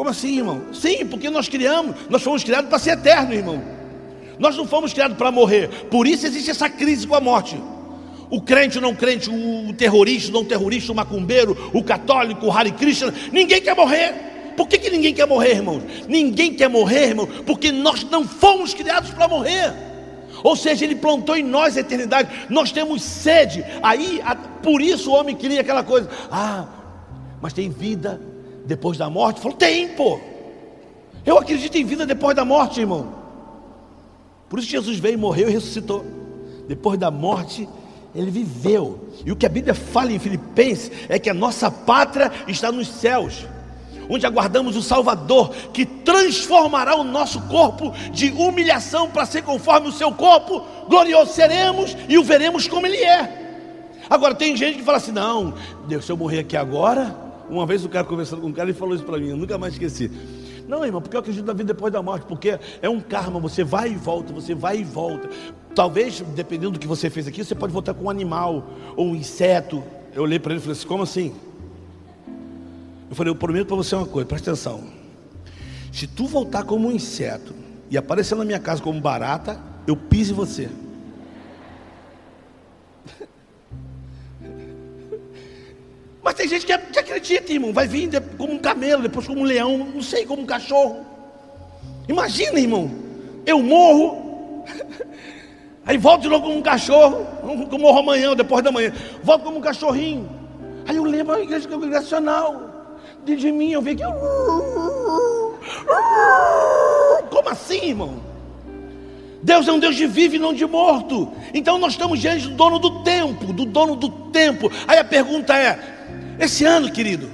Como assim, irmão? Sim, porque nós criamos, nós fomos criados para ser eterno, irmão. Nós não fomos criados para morrer. Por isso existe essa crise com a morte. O crente, o não crente, o terrorista, o não terrorista, o macumbeiro, o católico, o Hare Krishna, ninguém quer morrer. Por que, que ninguém quer morrer, irmão? Ninguém quer morrer, irmão, porque nós não fomos criados para morrer. Ou seja, Ele plantou em nós a eternidade. Nós temos sede. Aí, por isso o homem cria aquela coisa. Ah, mas tem vida depois da morte? Falou, tem, pô. Eu acredito em vida depois da morte, irmão. Por isso Jesus veio, morreu e ressuscitou. Depois da morte, ele viveu. E o que a Bíblia fala em Filipenses é que a nossa pátria está nos céus, onde aguardamos o Salvador, que transformará o nosso corpo de humilhação para ser conforme o seu corpo, glorioso seremos e o veremos como ele é. Agora tem gente que fala assim: não, Deus, se eu morrer aqui agora, uma vez o cara conversando com um cara, ele falou isso para mim, eu nunca mais esqueci. Não, irmão, porque eu acredito na vida depois da morte, porque é um karma, você vai e volta, você vai e volta. Talvez, dependendo do que você fez aqui, você pode voltar com um animal ou um inseto. Eu olhei para ele e falei assim: como assim? Eu falei: eu prometo para você uma coisa, presta atenção. Se tu voltar como um inseto e aparecer na minha casa como barata, eu piso em você. Mas tem gente que, que acredita, irmão. Vai vir como um camelo, depois como um leão, não sei, como um cachorro. Imagina, irmão. Eu morro. Aí volto de novo como um cachorro. Eu morro amanhã, depois da manhã. Volto como um cachorrinho. Aí eu lembro a igreja congregacional. De mim eu vi que. Como assim, irmão? Deus é um Deus de vivo e não de morto. Então nós estamos diante do dono do tempo, do dono do tempo. Aí a pergunta é: esse ano, querido,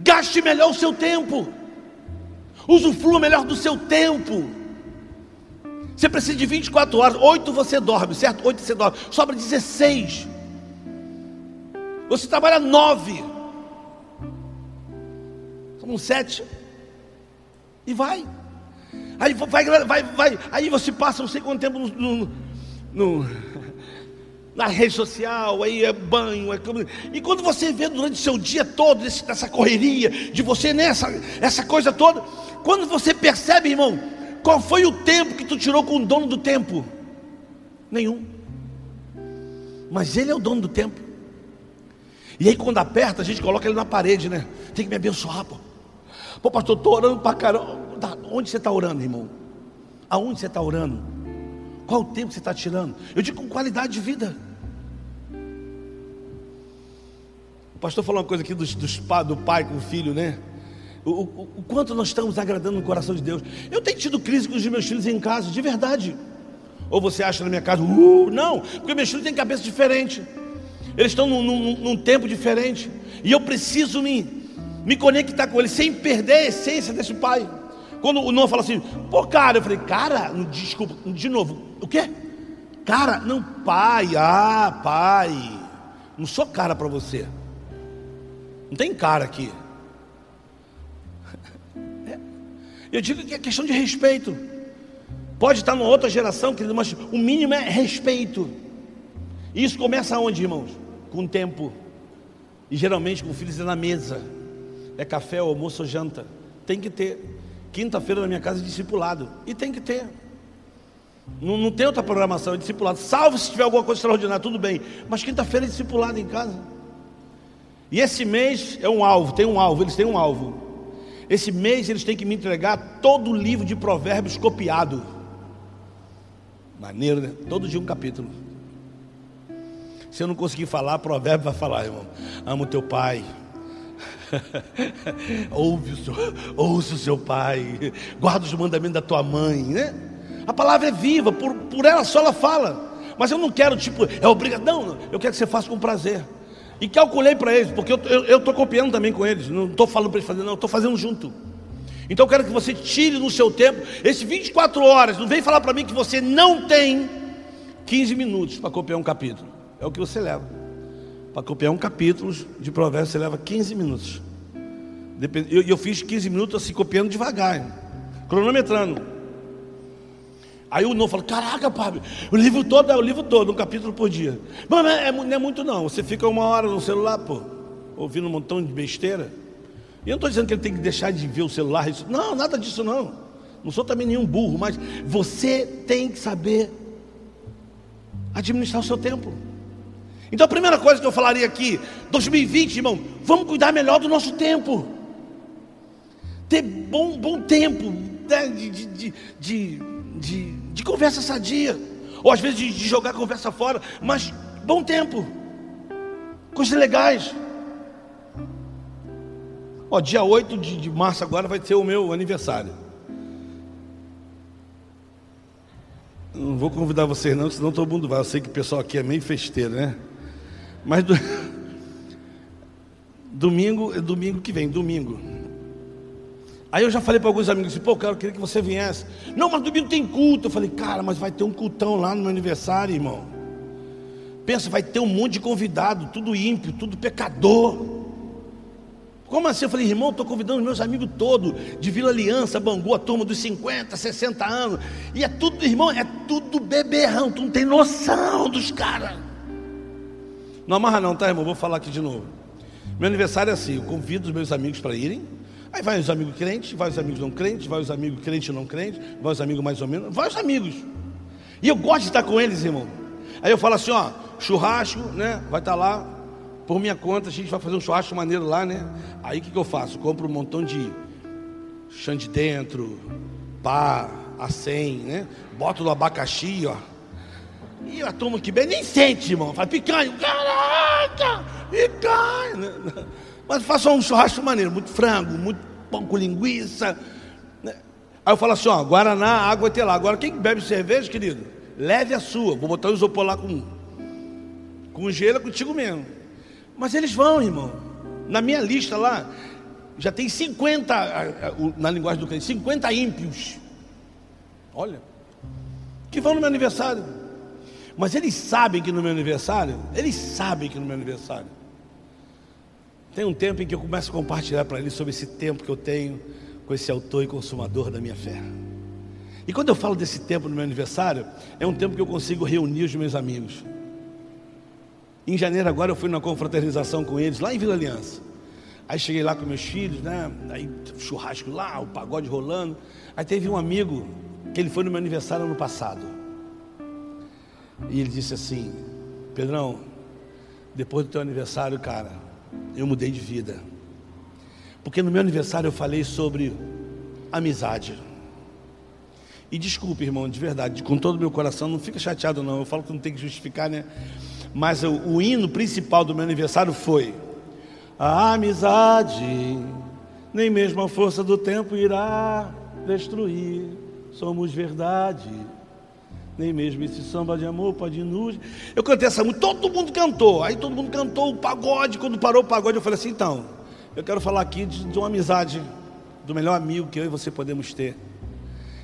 gaste melhor o seu tempo, usufrua melhor do seu tempo. Você precisa de 24 horas, 8 você dorme, certo? 8 você dorme, sobra 16. Você trabalha 9. São 7. E vai. Aí vai, vai, vai. Aí você passa não sei quanto tempo no, no, no na rede social, aí é banho, é... e quando você vê durante o seu dia todo esse, essa correria de você nessa essa coisa toda, quando você percebe, irmão, qual foi o tempo que tu tirou com o dono do tempo? Nenhum. Mas ele é o dono do tempo. E aí quando aperta, a gente coloca ele na parede, né? Tem que me abençoar, pô. Pô, pastor, estou orando para caramba. Onde você está orando, irmão? Aonde você está orando? Qual o tempo que você está tirando? Eu digo com qualidade de vida. O pastor falou uma coisa aqui dos, dos, do pai com o filho, né? O, o, o, quanto nós estamos agradando no coração de Deus. Eu tenho tido crise com os meus filhos em casa, de verdade. Ou você acha na minha casa, uh, não, porque meus filhos têm cabeça diferente. Eles estão num, num, num tempo diferente. E eu preciso me, me conectar com eles sem perder a essência desse pai. Quando o Noah fala assim, pô, cara, eu falei, cara, desculpa, de novo, o quê? Cara, não, pai, ah, pai, não sou cara para você, não tem cara aqui. É. Eu digo que é questão de respeito. Pode estar numa outra geração, querido, mas o mínimo é respeito. Isso começa onde, irmãos? Com o tempo. E geralmente com filhos na mesa. É café, almoço ou janta. Tem que ter. Quinta-feira na minha casa é discipulado. E tem que ter. Não, não tem outra programação, é discipulado. Salve se tiver alguma coisa extraordinária, tudo bem. Mas quinta-feira é discipulado em casa. E esse mês é um alvo, tem um alvo, eles têm um alvo. Esse mês eles têm que me entregar todo o livro de provérbios copiado. Maneiro, né? Todo dia um capítulo. Se eu não conseguir falar, provérbio vai falar, irmão. Amo teu pai, Ouve o seu, ouça o seu pai, guarda os mandamentos da tua mãe, né? A palavra é viva, por, por ela só ela fala. Mas eu não quero, tipo, é obrigação, não, eu quero que você faça com prazer. E calculei para eles, porque eu estou copiando também com eles, não estou falando para eles fazerem, não, estou fazendo junto. Então eu quero que você tire no seu tempo, esses 24 horas, não vem falar para mim que você não tem 15 minutos para copiar um capítulo. É o que você leva. Para copiar um capítulo de provérbios, você leva 15 minutos. Eu, eu fiz 15 minutos assim, copiando devagar, cronometrando. Aí o novo falou: Caraca, Pablo, o livro todo é o livro todo, um capítulo por dia. Mas é, não é muito, não. Você fica uma hora no celular, pô, ouvindo um montão de besteira. E eu não estou dizendo que ele tem que deixar de ver o celular. Isso, não, nada disso não. Não sou também nenhum burro, mas você tem que saber administrar o seu tempo. Então a primeira coisa que eu falaria aqui, 2020, irmão, vamos cuidar melhor do nosso tempo. Ter bom, bom tempo né, de, de, de, de, conversa sadia. Ou às vezes de, de jogar conversa fora, mas bom tempo. Coisas legais. Ó, dia 8 de, de março agora vai ser o meu aniversário. Não vou convidar vocês não, senão todo mundo vai. Eu sei que o pessoal aqui é meio festeiro, né? Mas do... domingo, é domingo que vem, domingo. Aí eu já falei para alguns amigos assim, pô, cara, eu queria que você viesse. Não, mas domingo tem culto. Eu falei, cara, mas vai ter um cultão lá no meu aniversário, irmão. Pensa, vai ter um monte de convidado, tudo ímpio, tudo pecador. Como assim? Eu falei, irmão, estou convidando meus amigos todos, de Vila Aliança, Bangu, a turma dos 50, 60 anos. E é tudo, irmão, é tudo beberrão, tu não tem noção dos caras. Não amarra não, tá, irmão? Vou falar aqui de novo. Meu aniversário é assim, eu convido os meus amigos para irem. Aí vai os amigos crentes, vai os amigos não crentes, vai os amigos crentes e não crentes, vai os amigos mais ou menos, vai os amigos. E eu gosto de estar com eles, irmão. Aí eu falo assim, ó, churrasco, né? Vai estar lá, por minha conta, a gente vai fazer um churrasco maneiro lá, né? Aí o que, que eu faço? compro um montão de chão de dentro, pá, acém, né? Boto no abacaxi, ó. E a turma que bem nem sente, irmão. Fala, picanha, caraca, picanha. Mas faça um churrasco maneiro, muito frango, muito pão com linguiça. Né? Aí eu falo assim, ó, Guaraná, água ter lá. Agora, quem bebe cerveja, querido, leve a sua. Vou botar o isopor lá com, com gelo, é contigo mesmo. Mas eles vão, irmão. Na minha lista lá, já tem 50, na linguagem do crente, 50 ímpios. Olha, que vão no meu aniversário. Mas eles sabem que no meu aniversário, eles sabem que no meu aniversário, tem um tempo em que eu começo a compartilhar para eles sobre esse tempo que eu tenho com esse autor e consumador da minha fé. E quando eu falo desse tempo no meu aniversário, é um tempo que eu consigo reunir os meus amigos. Em janeiro agora eu fui numa confraternização com eles lá em Vila Aliança. Aí cheguei lá com meus filhos, né? Aí churrasco lá, o pagode rolando. Aí teve um amigo que ele foi no meu aniversário ano passado. E ele disse assim: Pedrão, depois do teu aniversário, cara, eu mudei de vida. Porque no meu aniversário eu falei sobre amizade. E desculpe, irmão, de verdade, com todo o meu coração, não fica chateado não, eu falo que não tem que justificar, né? Mas o, o hino principal do meu aniversário foi: A amizade, nem mesmo a força do tempo irá destruir. Somos verdade, nem mesmo esse samba de amor pode nos. Eu cantei essa música, todo mundo cantou. Aí todo mundo cantou o pagode. Quando parou o pagode, eu falei assim: então, eu quero falar aqui de, de uma amizade, do melhor amigo que eu e você podemos ter.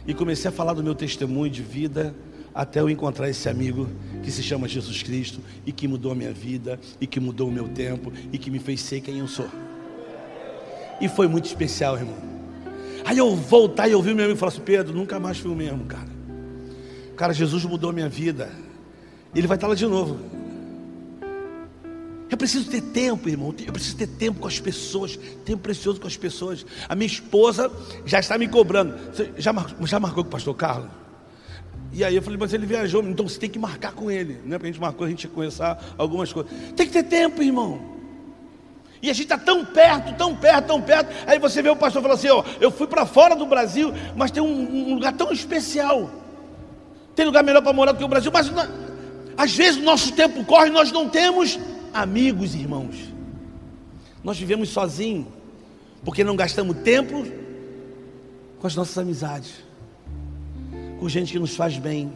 E comecei a falar do meu testemunho de vida até eu encontrar esse amigo que se chama Jesus Cristo e que mudou a minha vida e que mudou o meu tempo e que me fez ser quem eu sou. E foi muito especial, irmão. Aí eu voltar e ouvir meu amigo falar assim: Pedro, nunca mais fui o mesmo, cara. Cara, Jesus mudou a minha vida. Ele vai estar lá de novo. Eu preciso ter tempo, irmão. Eu preciso ter tempo com as pessoas. Tempo precioso com as pessoas. A minha esposa já está me cobrando. Você já, marcou, já marcou com o pastor Carlos? E aí eu falei, mas ele viajou, então você tem que marcar com ele. Não é porque a gente marcou, a gente ia conversar algumas coisas. Tem que ter tempo, irmão. E a gente está tão perto, tão perto, tão perto. Aí você vê o pastor falando assim: ó, eu fui para fora do Brasil, mas tem um, um lugar tão especial. Tem lugar melhor para morar do que o Brasil, mas às vezes o nosso tempo corre e nós não temos amigos, irmãos. Nós vivemos sozinhos, porque não gastamos tempo com as nossas amizades, com gente que nos faz bem.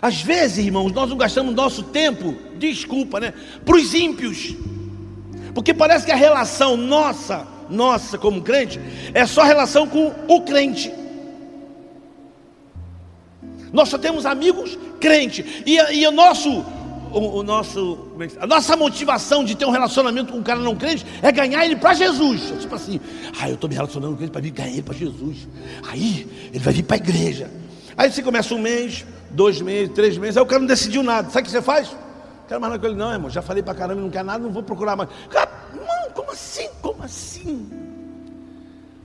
Às vezes, irmãos, nós não gastamos nosso tempo, desculpa, né, para os ímpios, porque parece que a relação nossa, nossa como crente, é só relação com o crente. Nós só temos amigos crentes. E, e o nosso, o, o, nosso, é a nossa motivação de ter um relacionamento com um cara não crente é ganhar ele para Jesus. Tipo assim, ah, eu estou me relacionando com ele para ganhar ele para Jesus. Aí ele vai vir para a igreja. Aí você começa um mês, dois meses, três meses, aí o cara não decidiu nada. Sabe o que você faz? Não quero mais nada com ele, não, irmão. Já falei para caramba, não quer nada, não vou procurar mais. Cara, não, como assim? Como assim?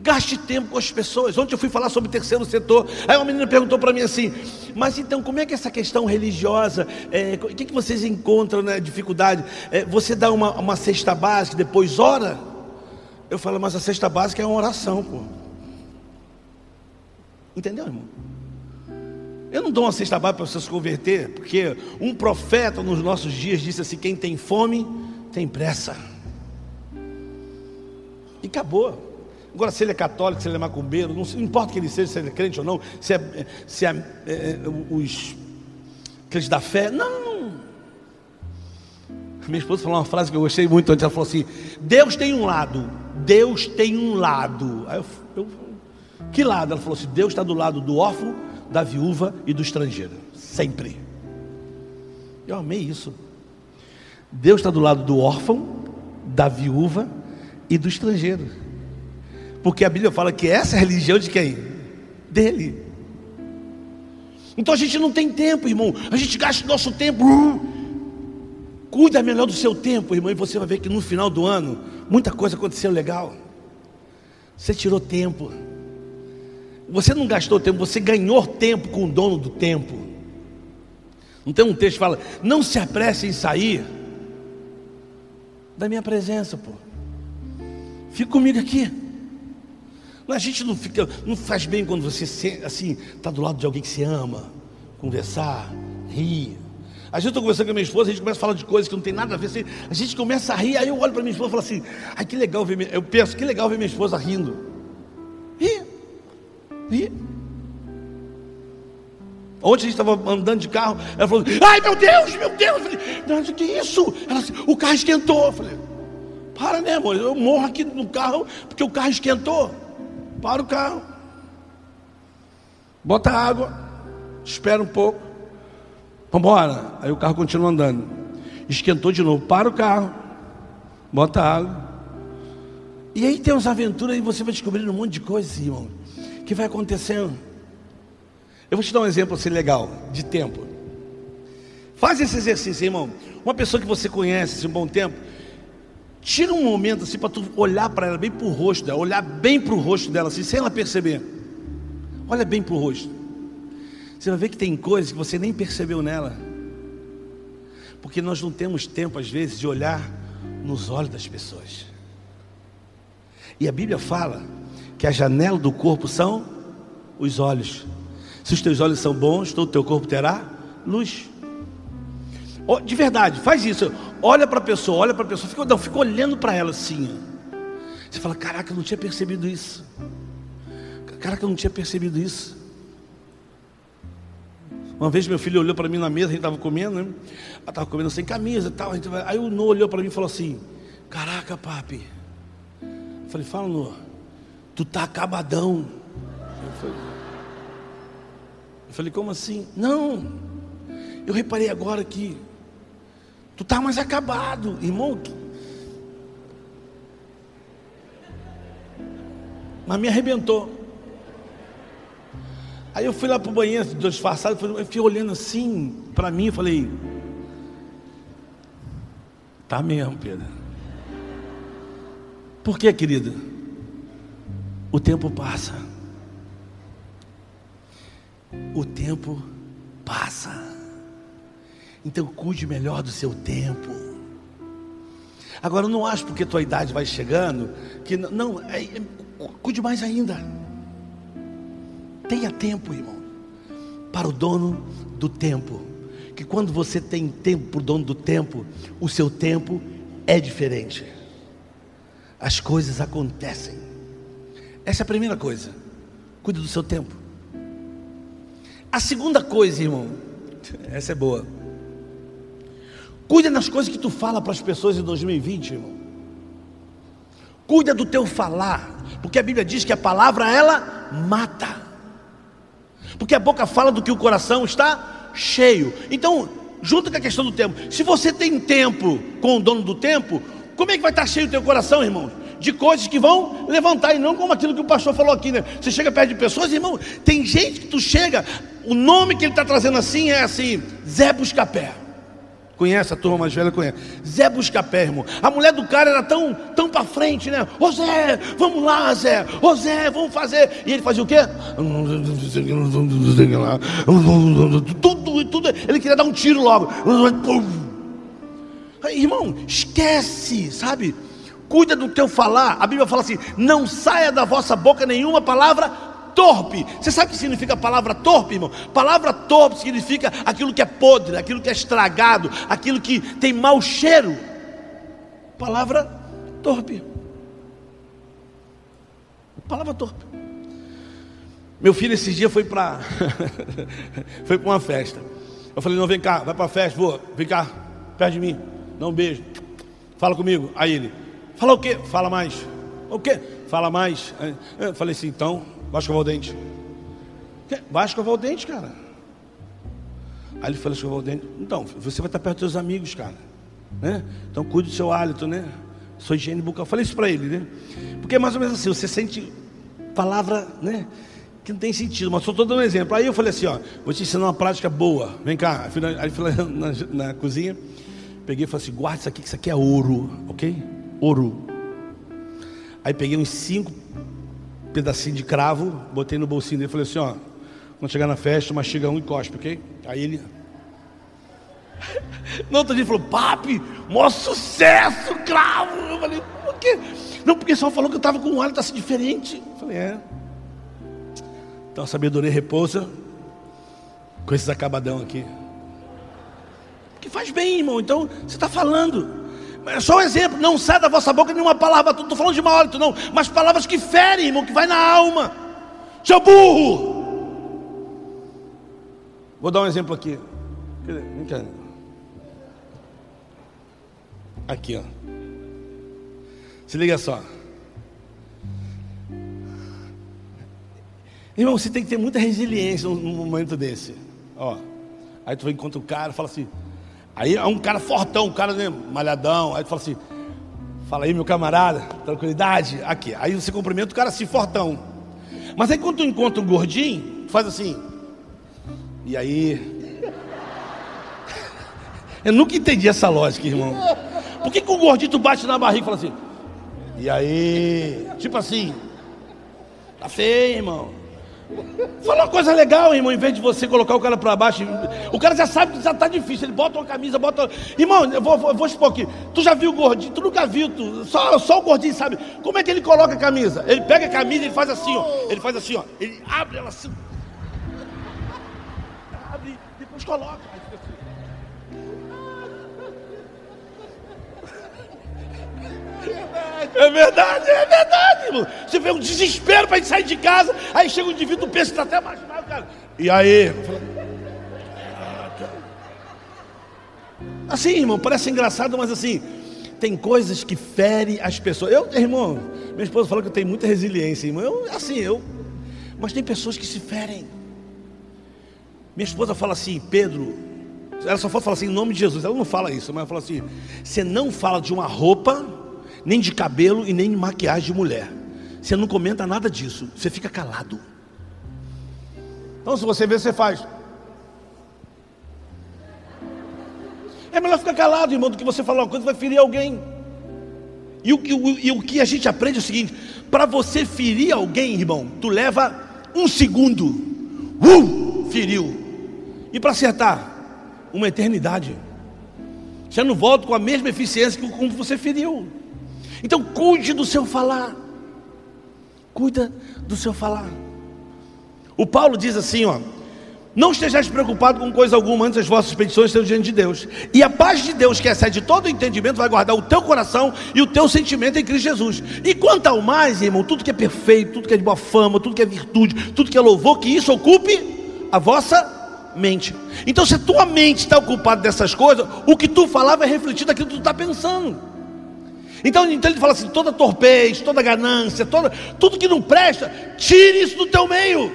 Gaste tempo com as pessoas. Ontem eu fui falar sobre o terceiro setor. Aí uma menina perguntou para mim assim: Mas então, como é que essa questão religiosa, é, o que, que vocês encontram na né, dificuldade? É, você dá uma, uma cesta básica, depois ora? Eu falo, mas a cesta básica é uma oração, pô. Entendeu, irmão? Eu não dou uma cesta básica para você se converter, porque um profeta nos nossos dias disse assim: quem tem fome tem pressa. E acabou. Agora, se ele é católico, se ele é macumbeiro, não, importa que ele seja, se ele é crente ou não, se é, se é, é, é os crentes da fé, não. Minha esposa falou uma frase que eu gostei muito antes. Ela falou assim: Deus tem um lado, Deus tem um lado. Aí eu, eu que lado? Ela falou assim: Deus está do lado do órfão, da viúva e do estrangeiro, sempre. Eu amei isso. Deus está do lado do órfão, da viúva e do estrangeiro. Porque a Bíblia fala que essa é a religião de quem? Dele. Então a gente não tem tempo, irmão. A gente gasta o nosso tempo. Cuida melhor do seu tempo, irmão, e você vai ver que no final do ano muita coisa aconteceu legal. Você tirou tempo. Você não gastou tempo, você ganhou tempo com o dono do tempo. Não tem um texto que fala: "Não se apresse em sair da minha presença, pô. Fica comigo aqui. A gente não fica, não faz bem quando você assim está do lado de alguém que você ama, conversar, rir. A gente está conversando com a minha esposa, a gente começa a falar de coisas que não tem nada a ver. Assim, a gente começa a rir, aí eu olho para minha esposa e falo assim: ai que legal ver, minha... eu penso que legal ver minha esposa rindo. Ri, ri. Ontem a gente estava andando de carro, ela falou: ai meu Deus, meu Deus, eu falei, que é isso? Ela disse, o carro esquentou. Eu falei, para né, amor, eu morro aqui no carro porque o carro esquentou. Para o carro. Bota água. Espera um pouco. Vamos embora. Aí o carro continua andando. Esquentou de novo. Para o carro. Bota água. E aí tem umas aventuras e você vai descobrindo um monte de coisas, irmão. Que vai acontecendo. Eu vou te dar um exemplo assim legal, de tempo. Faz esse exercício, irmão. Uma pessoa que você conhece assim, um bom tempo, Tira um momento assim para tu olhar para ela bem para o rosto dela, olhar bem para o rosto dela, assim, sem ela perceber. Olha bem para o rosto. Você vai ver que tem coisas que você nem percebeu nela. Porque nós não temos tempo, às vezes, de olhar nos olhos das pessoas. E a Bíblia fala que a janela do corpo são Os olhos. Se os teus olhos são bons, todo o teu corpo terá luz. De verdade, faz isso. Olha para a pessoa, olha para a pessoa, fica, não, fica olhando para ela assim. Você fala, caraca, eu não tinha percebido isso. Caraca, eu não tinha percebido isso. Uma vez meu filho olhou para mim na mesa, a gente estava comendo, né? Ela estava comendo sem camisa e tal. Aí o Noah olhou para mim e falou assim: Caraca, papi. Eu falei, fala, Noah, tu tá acabadão. Eu falei, eu falei, como assim? Não, eu reparei agora que tu tá mais acabado, irmão. Mas me arrebentou. Aí eu fui lá para o banheiro, disfarçado, eu fiquei olhando assim para mim e falei: Tá mesmo, Pedro. Por que, querida? O tempo passa. O tempo passa. Então cuide melhor do seu tempo. Agora não acho porque tua idade vai chegando que não, é, é, cuide mais ainda. Tenha tempo, irmão, para o dono do tempo. Que quando você tem tempo para o dono do tempo, o seu tempo é diferente. As coisas acontecem. Essa é a primeira coisa. Cuide do seu tempo. A segunda coisa, irmão, essa é boa. Cuida das coisas que tu fala para as pessoas em 2020, irmão. Cuida do teu falar, porque a Bíblia diz que a palavra ela mata. Porque a boca fala do que o coração está cheio. Então, junto com a questão do tempo. Se você tem tempo com o dono do tempo, como é que vai estar cheio o teu coração, irmão? De coisas que vão levantar, e não como aquilo que o pastor falou aqui, né? Você chega perto de pessoas, irmão, tem gente que tu chega, o nome que ele está trazendo assim é assim, Zé Buscapé. Conhece a turma mais velha? Conhece. Zé Buscapé, irmão. A mulher do cara era tão, tão para frente, né? Ô Zé, vamos lá, Zé. Ô Zé, vamos fazer. E ele fazia o quê? Tudo, tudo. Ele queria dar um tiro logo. Irmão, esquece, sabe? Cuida do teu falar. A Bíblia fala assim: não saia da vossa boca nenhuma palavra torpe. Você sabe o que significa a palavra torpe, irmão? Palavra torpe significa aquilo que é podre, aquilo que é estragado, aquilo que tem mau cheiro. Palavra torpe. Palavra torpe. Meu filho esses dias foi para foi para uma festa. Eu falei: "Não, vem cá, vai para a festa, vou. Vem cá, perto de mim. Dá um beijo. Fala comigo". Aí ele: "Fala o quê? Fala mais". O quê? Fala mais. Eu falei assim: "Então, Vai escovar o dente. Vai escovar o dente, cara. Aí ele falou: escovar o dente. Então, você vai estar perto dos seus amigos, cara. Né? Então cuide do seu hálito, né? Sua higiene bucal. Eu falei isso para ele, né? Porque é mais ou menos assim, você sente palavra, né? Que não tem sentido, mas só estou dando um exemplo. Aí eu falei assim, ó, vou te ensinar uma prática boa. Vem cá. Aí fui na, na cozinha, peguei e falei assim, guarda isso aqui, que isso aqui é ouro, ok? Ouro. Aí peguei uns cinco pedacinho de cravo, botei no bolsinho dele e falei assim: ó, quando chegar na festa, mastiga um e cospe, ok? Aí ele. No outro dia ele falou: Papi, maior sucesso, cravo. Eu falei: Por quê? Não, porque só falou que eu estava com um hálito assim diferente. Eu falei: É. Então a sabedoria repousa com esses acabadão aqui. Que faz bem, irmão. Então você está falando. É só um exemplo, não sai da vossa boca nenhuma palavra, não estou falando de mau hálito, não, mas palavras que ferem, irmão, que vai na alma. Seu burro! Vou dar um exemplo aqui. Aqui, ó. Se liga só. Irmão, você tem que ter muita resiliência num momento desse. Ó. Aí tu encontra o cara e fala assim: Aí é um cara fortão, um cara né, malhadão. Aí tu fala assim: Fala aí, meu camarada, tranquilidade. Aqui. Aí você cumprimenta o cara assim, fortão. Mas aí quando tu encontra um gordinho, tu faz assim. E aí. Eu nunca entendi essa lógica, irmão. Por que, que o gordinho tu bate na barriga e fala assim? E aí? Tipo assim. Tá feio, irmão. Fala uma coisa legal, irmão, em vez de você colocar o cara para baixo. O cara já sabe que já está difícil. Ele bota uma camisa, bota. Irmão, eu vou, eu vou expor aqui. Tu já viu o gordinho? Tu nunca viu. Tu... Só, só o gordinho sabe. Como é que ele coloca a camisa? Ele pega a camisa e faz assim, ó. Ele faz assim, ó. Ele abre ela assim. Abre, depois coloca. É verdade, é verdade, irmão. Você vê um desespero para gente sair de casa, aí chega um indivíduo, pensa que até mais mal, cara. E aí? Assim, irmão, parece engraçado, mas assim, tem coisas que ferem as pessoas. Eu, irmão, minha esposa fala que eu tenho muita resiliência, irmão. Eu, assim, eu. Mas tem pessoas que se ferem. Minha esposa fala assim, Pedro, ela só fala assim, em nome de Jesus. Ela não fala isso, mas ela fala assim: você não fala de uma roupa nem de cabelo e nem de maquiagem de mulher. Você não comenta nada disso, você fica calado. Então, se você vê, você faz. É melhor ficar calado, irmão, do que você falar uma coisa que vai ferir alguém. E o, o, e o que a gente aprende é o seguinte: para você ferir alguém, irmão, tu leva um segundo, uh, feriu, e para acertar, uma eternidade. Você não volta com a mesma eficiência que como você feriu. Então cuide do seu falar. Cuida do seu falar. O Paulo diz assim, ó: Não estejais preocupado com coisa alguma antes as vossas petições sejam diante de Deus. E a paz de Deus, que excede todo o entendimento, vai guardar o teu coração e o teu sentimento em Cristo Jesus. E quanto ao mais, irmão, tudo que é perfeito, tudo que é de boa fama, tudo que é virtude, tudo que é louvor, que isso ocupe a vossa mente. Então, se a tua mente está ocupada dessas coisas, o que tu falar vai refletir daquilo que tu está pensando. Então, então ele fala assim: toda torpez, toda ganância, toda, tudo que não presta, tire isso do teu meio.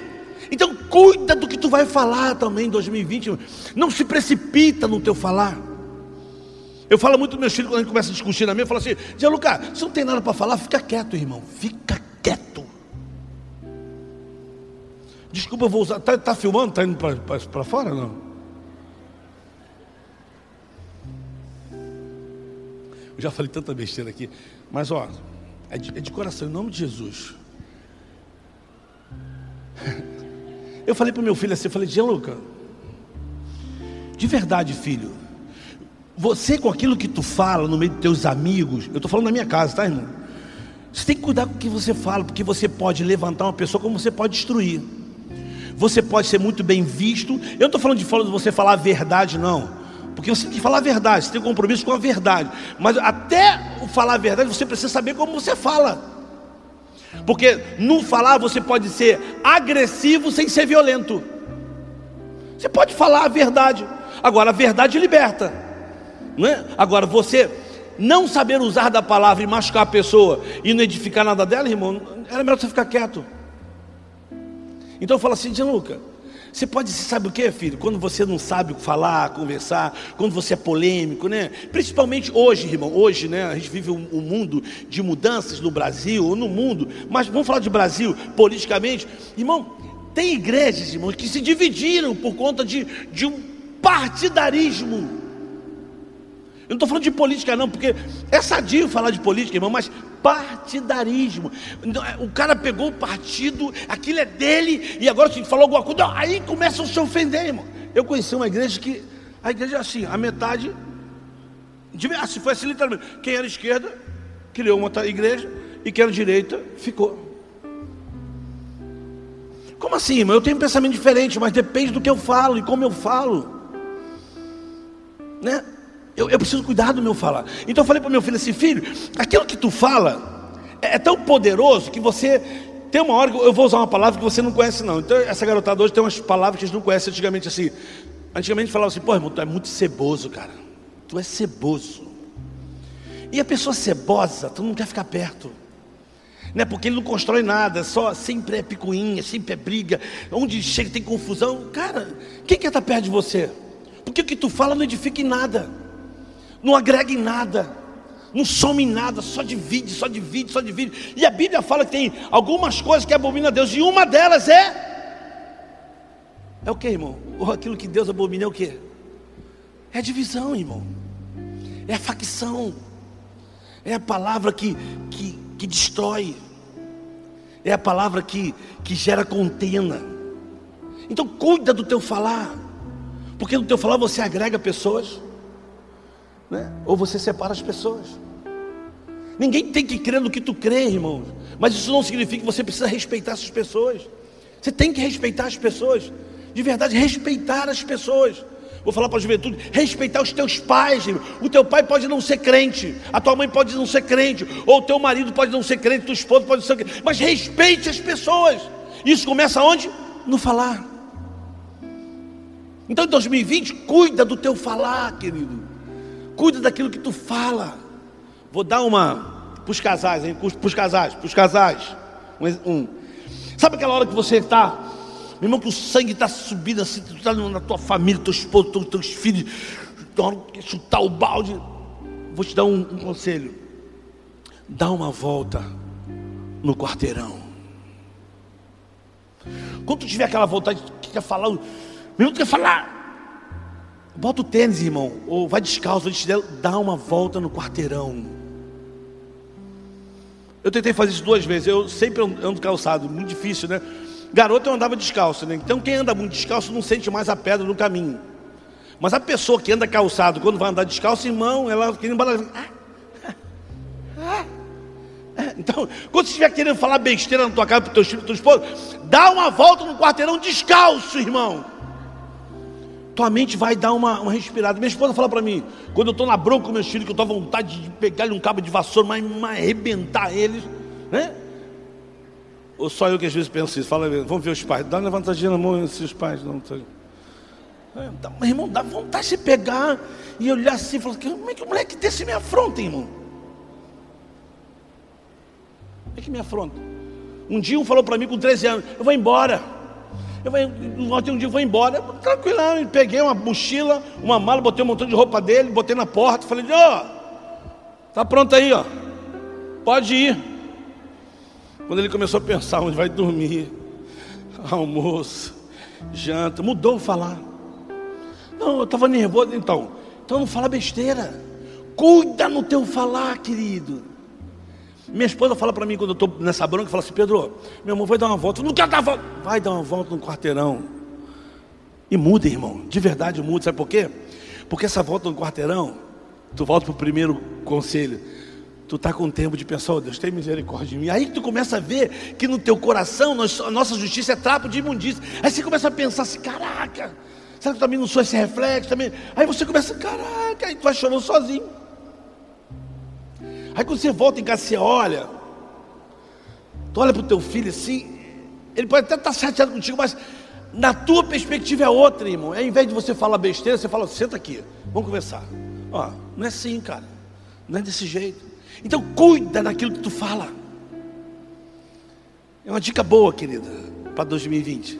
Então, cuida do que tu vai falar também em 2020. Não se precipita no teu falar. Eu falo muito dos meus filhos quando a gente começa a discutir na minha, eu falo assim: Gianluca, se não tem nada para falar, fica quieto, irmão. Fica quieto. Desculpa, eu vou usar. Está tá filmando? Está indo para fora? Não? Eu já falei tanta besteira aqui. Mas ó, é de, é de coração, em nome de Jesus. Eu falei para meu filho assim, eu falei, Gianluca, de verdade, filho, você com aquilo que tu fala no meio dos teus amigos, eu estou falando na minha casa, tá, irmão? Você tem que cuidar com o que você fala, porque você pode levantar uma pessoa como você pode destruir. Você pode ser muito bem visto. Eu estou falando de você falar a verdade, não. Porque você tem que falar a verdade, você tem um compromisso com a verdade. Mas até falar a verdade, você precisa saber como você fala. Porque no falar você pode ser agressivo sem ser violento. Você pode falar a verdade. Agora a verdade liberta. Não é? Agora você não saber usar da palavra e machucar a pessoa e não edificar nada dela, irmão, era melhor você ficar quieto. Então eu falo assim, Gianluca, você pode, sabe o que, filho? Quando você não sabe falar, conversar, quando você é polêmico, né? Principalmente hoje, irmão, hoje, né? A gente vive um, um mundo de mudanças no Brasil, ou no mundo, mas vamos falar de Brasil politicamente. Irmão, tem igrejas, irmão, que se dividiram por conta de, de um partidarismo. Eu não estou falando de política, não, porque é sadio falar de política, irmão, mas partidarismo. É, o cara pegou o partido, aquilo é dele, e agora se falou alguma coisa, aí começa a se ofender, irmão. Eu conheci uma igreja que, a igreja é assim, a metade, se foi assim literalmente, quem era esquerda, criou uma igreja, e quem era direita, ficou. Como assim, irmão? Eu tenho um pensamento diferente, mas depende do que eu falo e como eu falo. Né? Eu, eu preciso cuidar do meu falar. Então eu falei para meu filho assim: filho, aquilo que tu fala é, é tão poderoso que você tem uma hora que eu vou usar uma palavra que você não conhece, não. Então, essa garotada hoje tem umas palavras que eles não conhecem antigamente assim. Antigamente falava assim, pô, irmão, tu é muito ceboso, cara. Tu é ceboso. E a pessoa cebosa, tu não quer ficar perto. Né? Porque ele não constrói nada, só sempre é picuinha, sempre é briga. Onde chega tem confusão. Cara, quem quer estar perto de você? Porque o que tu fala não edifica em nada não agrega em nada, não some em nada, só divide, só divide, só divide. E a Bíblia fala que tem algumas coisas que abomina a Deus, e uma delas é. É o que, irmão? Aquilo que Deus abomina é o que? É divisão, irmão. É a facção. É a palavra que, que, que destrói. É a palavra que, que gera contenda. Então cuida do teu falar. Porque no teu falar você agrega pessoas. Né? Ou você separa as pessoas. Ninguém tem que crer no que tu crê, irmão. Mas isso não significa que você precisa respeitar essas pessoas. Você tem que respeitar as pessoas. De verdade, respeitar as pessoas. Vou falar para a juventude: respeitar os teus pais. Irmão. O teu pai pode não ser crente, a tua mãe pode não ser crente, ou o teu marido pode não ser crente, tua esposa pode não ser crente. Mas respeite as pessoas. Isso começa onde? No falar. Então em 2020, cuida do teu falar, querido. Cuida daquilo que tu fala. Vou dar uma para os casais, hein? Para os casais, para os casais. Um, um. Sabe aquela hora que você está, meu irmão, que o sangue está subindo assim, tu está na tua família, teu esposo, teus, teus filhos, que chutar o balde. Vou te dar um, um conselho. Dá uma volta no quarteirão. Quando tu tiver aquela vontade que quer falar, mesmo tu quer falar, bota o tênis, irmão, ou vai descalço antes dela, dá uma volta no quarteirão. Eu tentei fazer isso duas vezes. Eu sempre ando calçado, muito difícil, né? Garoto eu andava descalço, né? Então quem anda muito descalço não sente mais a pedra no caminho. Mas a pessoa que anda calçado, quando vai andar descalço, irmão, ela querendo embalar. Ah, ah, ah. Então, quando você estiver querendo falar besteira na tua casa para o teu filho, tua esposa, dá uma volta no quarteirão descalço, irmão tua mente vai dar uma, uma respirada. Minha esposa fala para mim, quando eu estou na bronca com meus filhos, que eu estou à vontade de pegar um cabo de vassoura, mas, mas arrebentar eles, né? Ou só eu que às vezes penso isso, fala, vamos ver os pais, dá uma levantadinha na mão se os pais não. É, dá, irmão, dá vontade de pegar e olhar assim e falar, como é que o moleque desse me afronta, irmão? Como é que me afronta? Um dia um falou para mim com 13 anos, eu vou embora. Eu ontem um dia eu vou embora, tranquilão, peguei uma mochila, uma mala, botei um montão de roupa dele, botei na porta, falei, ó, oh, tá pronto aí, ó. Pode ir. Quando ele começou a pensar onde vai dormir, almoço, janta, mudou o falar. Não, eu estava nervoso, então. Então não fala besteira. Cuida no teu falar, querido. Minha esposa fala para mim quando eu estou nessa bronca, fala assim, Pedro, meu irmão, vai dar uma volta. Não quero dar volta. Vai dar uma volta no quarteirão. E muda, irmão. De verdade muda. Sabe por quê? Porque essa volta no quarteirão, tu volta para o primeiro conselho. Tu está com tempo de pensar, oh, Deus, tem misericórdia de mim. Aí tu começa a ver que no teu coração a nossa justiça é trapo de imundícia. Aí você começa a pensar assim, caraca, será que eu também não sou esse reflexo? Também? Aí você começa, caraca, aí tu vai chorando sozinho. Aí quando você volta em casa, você olha, tu olha para o teu filho assim, ele pode até estar chateado contigo, mas na tua perspectiva é outra, irmão. Ao invés de você falar besteira, você fala, senta aqui, vamos conversar. Ó, não é assim, cara. Não é desse jeito. Então cuida daquilo que tu fala. É uma dica boa, querida, para 2020.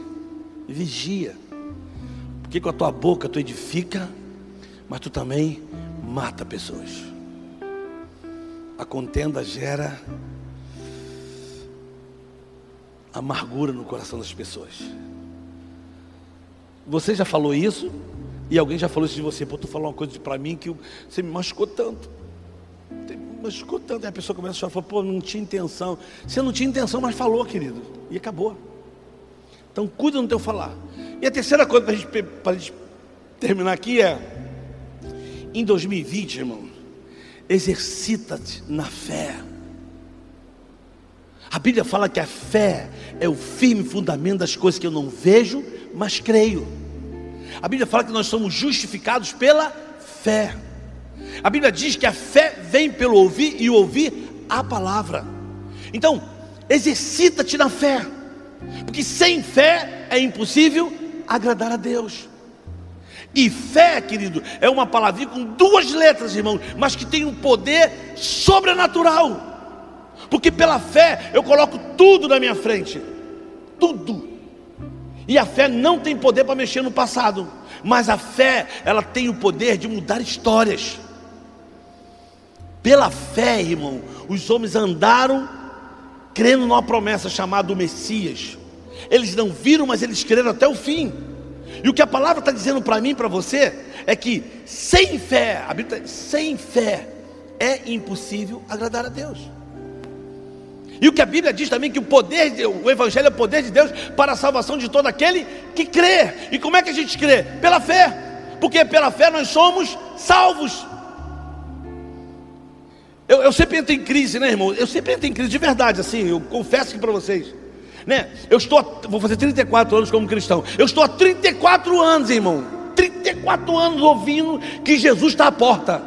Vigia. Porque com a tua boca tu edifica, mas tu também mata pessoas. A contenda gera amargura no coração das pessoas. Você já falou isso? E alguém já falou isso de você? Pô, tu falou uma coisa para mim que você me machucou tanto. Me machucou tanto. Aí a pessoa começa a chorar, pô, não tinha intenção. Você não tinha intenção, mas falou, querido. E acabou. Então cuida no teu falar. E a terceira coisa para a gente, gente terminar aqui é, em 2020, irmão, exercita-te na fé. A Bíblia fala que a fé é o firme fundamento das coisas que eu não vejo, mas creio. A Bíblia fala que nós somos justificados pela fé. A Bíblia diz que a fé vem pelo ouvir e ouvir a palavra. Então, exercita-te na fé, porque sem fé é impossível agradar a Deus. E fé, querido, é uma palavrinha com duas letras, irmão, mas que tem um poder sobrenatural. Porque pela fé eu coloco tudo na minha frente. Tudo. E a fé não tem poder para mexer no passado, mas a fé, ela tem o poder de mudar histórias. Pela fé, irmão, os homens andaram crendo numa promessa chamada Messias. Eles não viram, mas eles creram até o fim. E o que a palavra está dizendo para mim, para você, é que sem fé, a Bíblia tá, sem fé é impossível agradar a Deus. E o que a Bíblia diz também que o poder, o evangelho é o poder de Deus para a salvação de todo aquele que crê. E como é que a gente crê? Pela fé. Porque pela fé nós somos salvos. Eu, eu sempre entro em crise, né, irmão? Eu sempre entro em crise de verdade, assim, eu confesso aqui para vocês. Né? Eu estou, vou fazer 34 anos como cristão. Eu estou há 34 anos, irmão. 34 anos ouvindo que Jesus está à porta.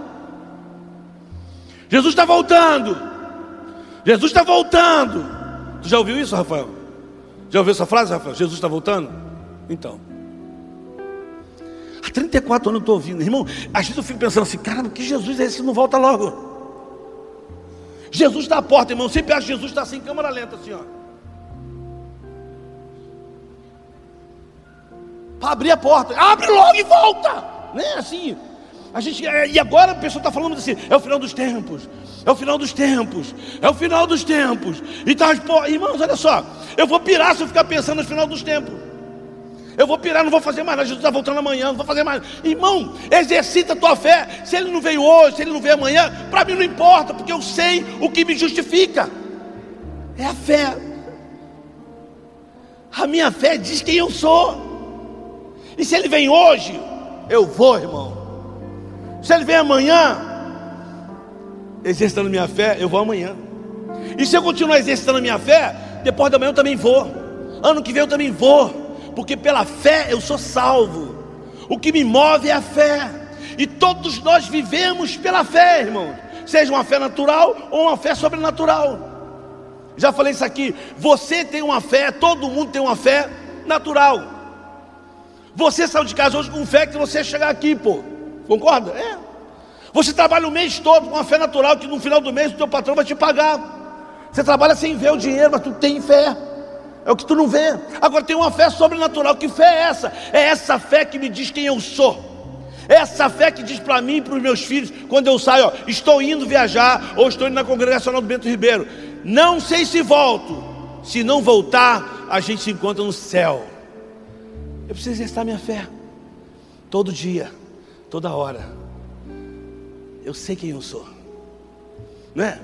Jesus está voltando. Jesus está voltando. Tu já ouviu isso, Rafael? Já ouviu essa frase, Rafael? Jesus está voltando? Então. Há 34 anos eu estou ouvindo, irmão. Às vezes eu fico pensando assim, caramba, que Jesus é esse que não volta logo? Jesus está à porta, irmão. Sempre acho que Jesus está assim, câmera lenta, assim, ó. Para abrir a porta, abre logo e volta, né? Assim, a gente, é, e agora a pessoa está falando assim: é o final dos tempos, é o final dos tempos, é o final dos tempos. E tá, irmãos, olha só, eu vou pirar se eu ficar pensando no final dos tempos. Eu vou pirar, não vou fazer mais. Jesus está voltando amanhã, não vou fazer mais. Irmão, exercita a tua fé. Se ele não veio hoje, se ele não veio amanhã, para mim não importa, porque eu sei o que me justifica. É a fé. A minha fé diz quem eu sou. E se ele vem hoje, eu vou, irmão. Se ele vem amanhã, exercitando minha fé, eu vou amanhã. E se eu continuar exercitando minha fé, depois da manhã eu também vou. Ano que vem eu também vou. Porque pela fé eu sou salvo. O que me move é a fé. E todos nós vivemos pela fé, irmãos. Seja uma fé natural ou uma fé sobrenatural. Já falei isso aqui. Você tem uma fé, todo mundo tem uma fé natural. Você saiu de casa hoje com fé que você chegar aqui, pô. Concorda? É. Você trabalha o mês todo com uma fé natural que no final do mês o teu patrão vai te pagar. Você trabalha sem ver o dinheiro, mas tu tem fé. É o que tu não vê. Agora tem uma fé sobrenatural. Que fé é essa? É essa fé que me diz quem eu sou. É essa fé que diz para mim e para os meus filhos, quando eu saio, ó, estou indo viajar ou estou indo na congregacional do Bento Ribeiro. Não sei se volto. Se não voltar, a gente se encontra no céu. Eu preciso exercitar minha fé. Todo dia toda hora. Eu sei quem eu sou, não é?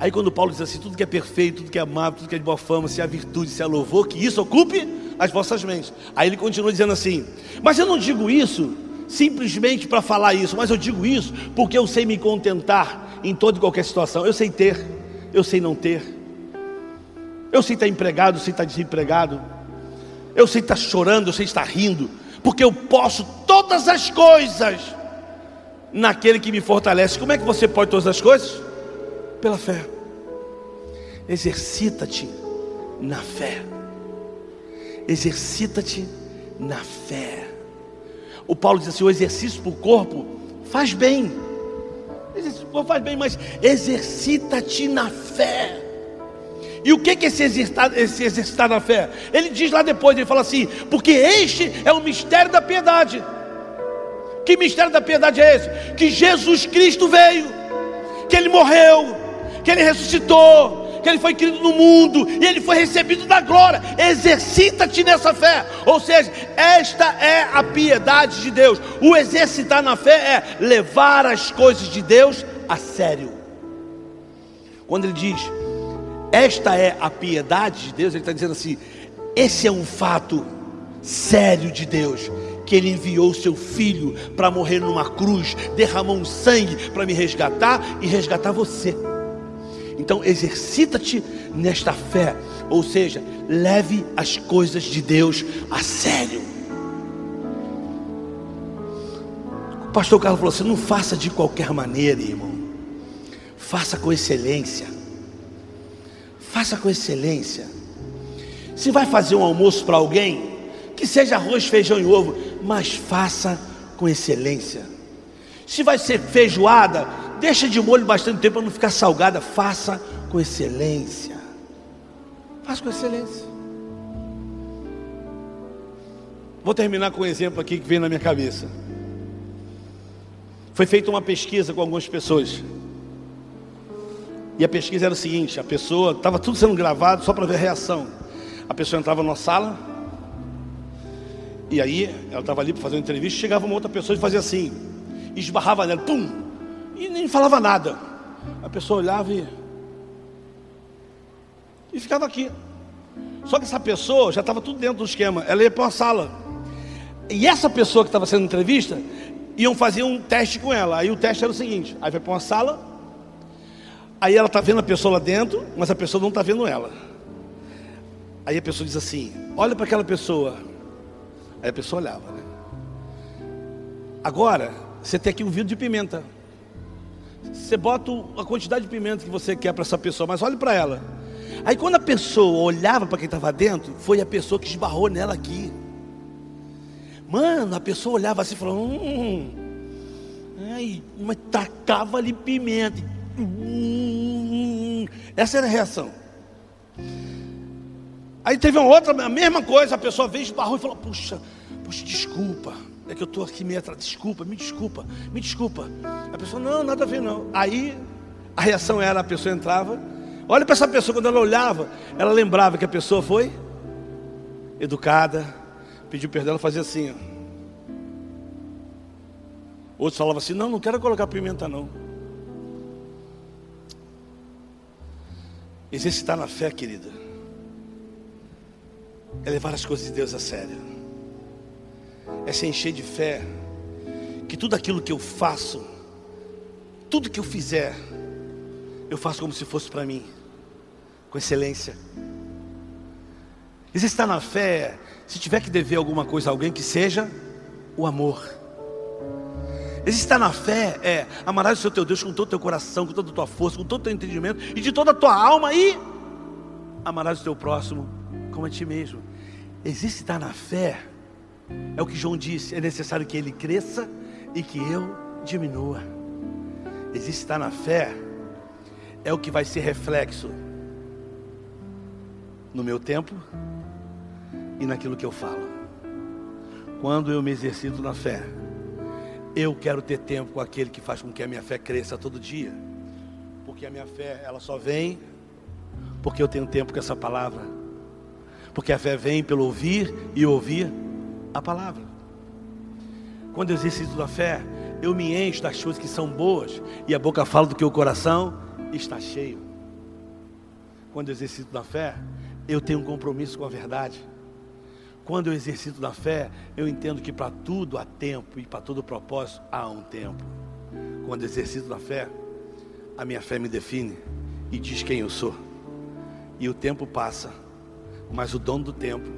Aí quando Paulo diz assim, tudo que é perfeito, tudo que é amável, tudo que é de boa fama, se há virtude, se há louvor, que isso ocupe as vossas mentes. Aí ele continua dizendo assim, mas eu não digo isso simplesmente para falar isso, mas eu digo isso porque eu sei me contentar em toda e qualquer situação. Eu sei ter, eu sei não ter. Eu sei estar empregado, eu sei estar desempregado. Eu sei estar chorando, eu sei estar rindo porque eu posso todas as coisas naquele que me fortalece. Como é que você pode todas as coisas? Pela fé. Exercita-te na fé. Exercita-te na fé. O Paulo diz assim: o exercício para o corpo faz bem. Exercício faz bem, mas exercita-te na fé. E o que é esse exercitar, exercitar na fé? Ele diz lá depois, ele fala assim: porque este é o mistério da piedade. Que mistério da piedade é esse? Que Jesus Cristo veio, que ele morreu, que ele ressuscitou, que ele foi querido no mundo e ele foi recebido da glória. Exercita-te nessa fé. Ou seja, esta é a piedade de Deus. O exercitar na fé é levar as coisas de Deus a sério. Quando ele diz: esta é a piedade de Deus, ele está dizendo assim: esse é um fato sério de Deus, que Ele enviou seu filho para morrer numa cruz, derramou um sangue para me resgatar e resgatar você. Então exercita-te nesta fé, ou seja, leve as coisas de Deus a sério. O pastor Carlos falou assim: não faça de qualquer maneira, irmão, faça com excelência. Faça com excelência. Se vai fazer um almoço para alguém, que seja arroz, feijão e ovo, mas faça com excelência. Se vai ser feijoada, deixa de molho bastante tempo para não ficar salgada, faça com excelência. Faça com excelência. Vou terminar com um exemplo aqui que vem na minha cabeça. Foi feita uma pesquisa com algumas pessoas. E a pesquisa era o seguinte: a pessoa, estava tudo sendo gravado só para ver a reação. A pessoa entrava numa sala, e aí ela estava ali para fazer uma entrevista, chegava uma outra pessoa e fazia assim, esbarrava nela, pum, e nem falava nada. A pessoa olhava e. e ficava aqui. Só que essa pessoa já estava tudo dentro do esquema. Ela ia para uma sala. E essa pessoa que estava sendo entrevista, iam fazer um teste com ela. Aí o teste era o seguinte: aí vai para uma sala, aí ela está vendo a pessoa lá dentro, mas a pessoa não está vendo ela. Aí a pessoa diz assim: olha para aquela pessoa. Aí a pessoa olhava, né? Agora, você tem aqui um vidro de pimenta. Você bota a quantidade de pimenta que você quer para essa pessoa, mas olhe para ela. Aí quando a pessoa olhava para quem estava dentro, foi a pessoa que esbarrou nela aqui. Mano, a pessoa olhava assim e falou: hum, ai, mas tacava ali pimenta. Essa era a reação. Aí teve uma outra, a mesma coisa, a pessoa veio, esbarrou e falou: Puxa, puxa, desculpa. É que eu estou aqui meio atrás. Desculpa, me desculpa, me desculpa. A pessoa, não, nada a ver não. Aí a reação era, a pessoa entrava. Olha para essa pessoa, quando ela olhava, ela lembrava que a pessoa foi educada, pediu perdão, ela fazia assim. Outros falavam assim, não, não quero colocar pimenta não. Exercitar na fé, querida, é levar as coisas de Deus a sério é se encher de fé, que tudo aquilo que eu faço, tudo que eu fizer, eu faço como se fosse para mim, com excelência. Exercitar na fé, se tiver que dever alguma coisa a alguém, que seja o amor. Exercitar na fé é amarás o seu teu Deus com todo o teu coração, com toda a tua força, com todo o teu entendimento e de toda a tua alma e amarás o teu próximo como a ti mesmo. Exercitar na fé é o que João disse: é necessário que ele cresça e que eu diminua. Existe estar na fé, é o que vai ser reflexo no meu tempo e naquilo que eu falo. Quando eu me exercito na fé, eu quero ter tempo com aquele que faz com que a minha fé cresça todo dia. Porque a minha fé, ela só vem porque eu tenho tempo com essa palavra. Porque a fé vem pelo ouvir e ouvir a palavra. Quando eu exercito a fé, eu me encho das coisas que são boas e a boca fala do que o coração está cheio. Quando eu exercito da fé, eu tenho um compromisso com a verdade. Quando eu exercito da fé, eu entendo que para tudo há tempo e para todo propósito há um tempo. Quando eu exercito da fé, a minha fé me define e diz quem eu sou. E o tempo passa, mas o dono do tempo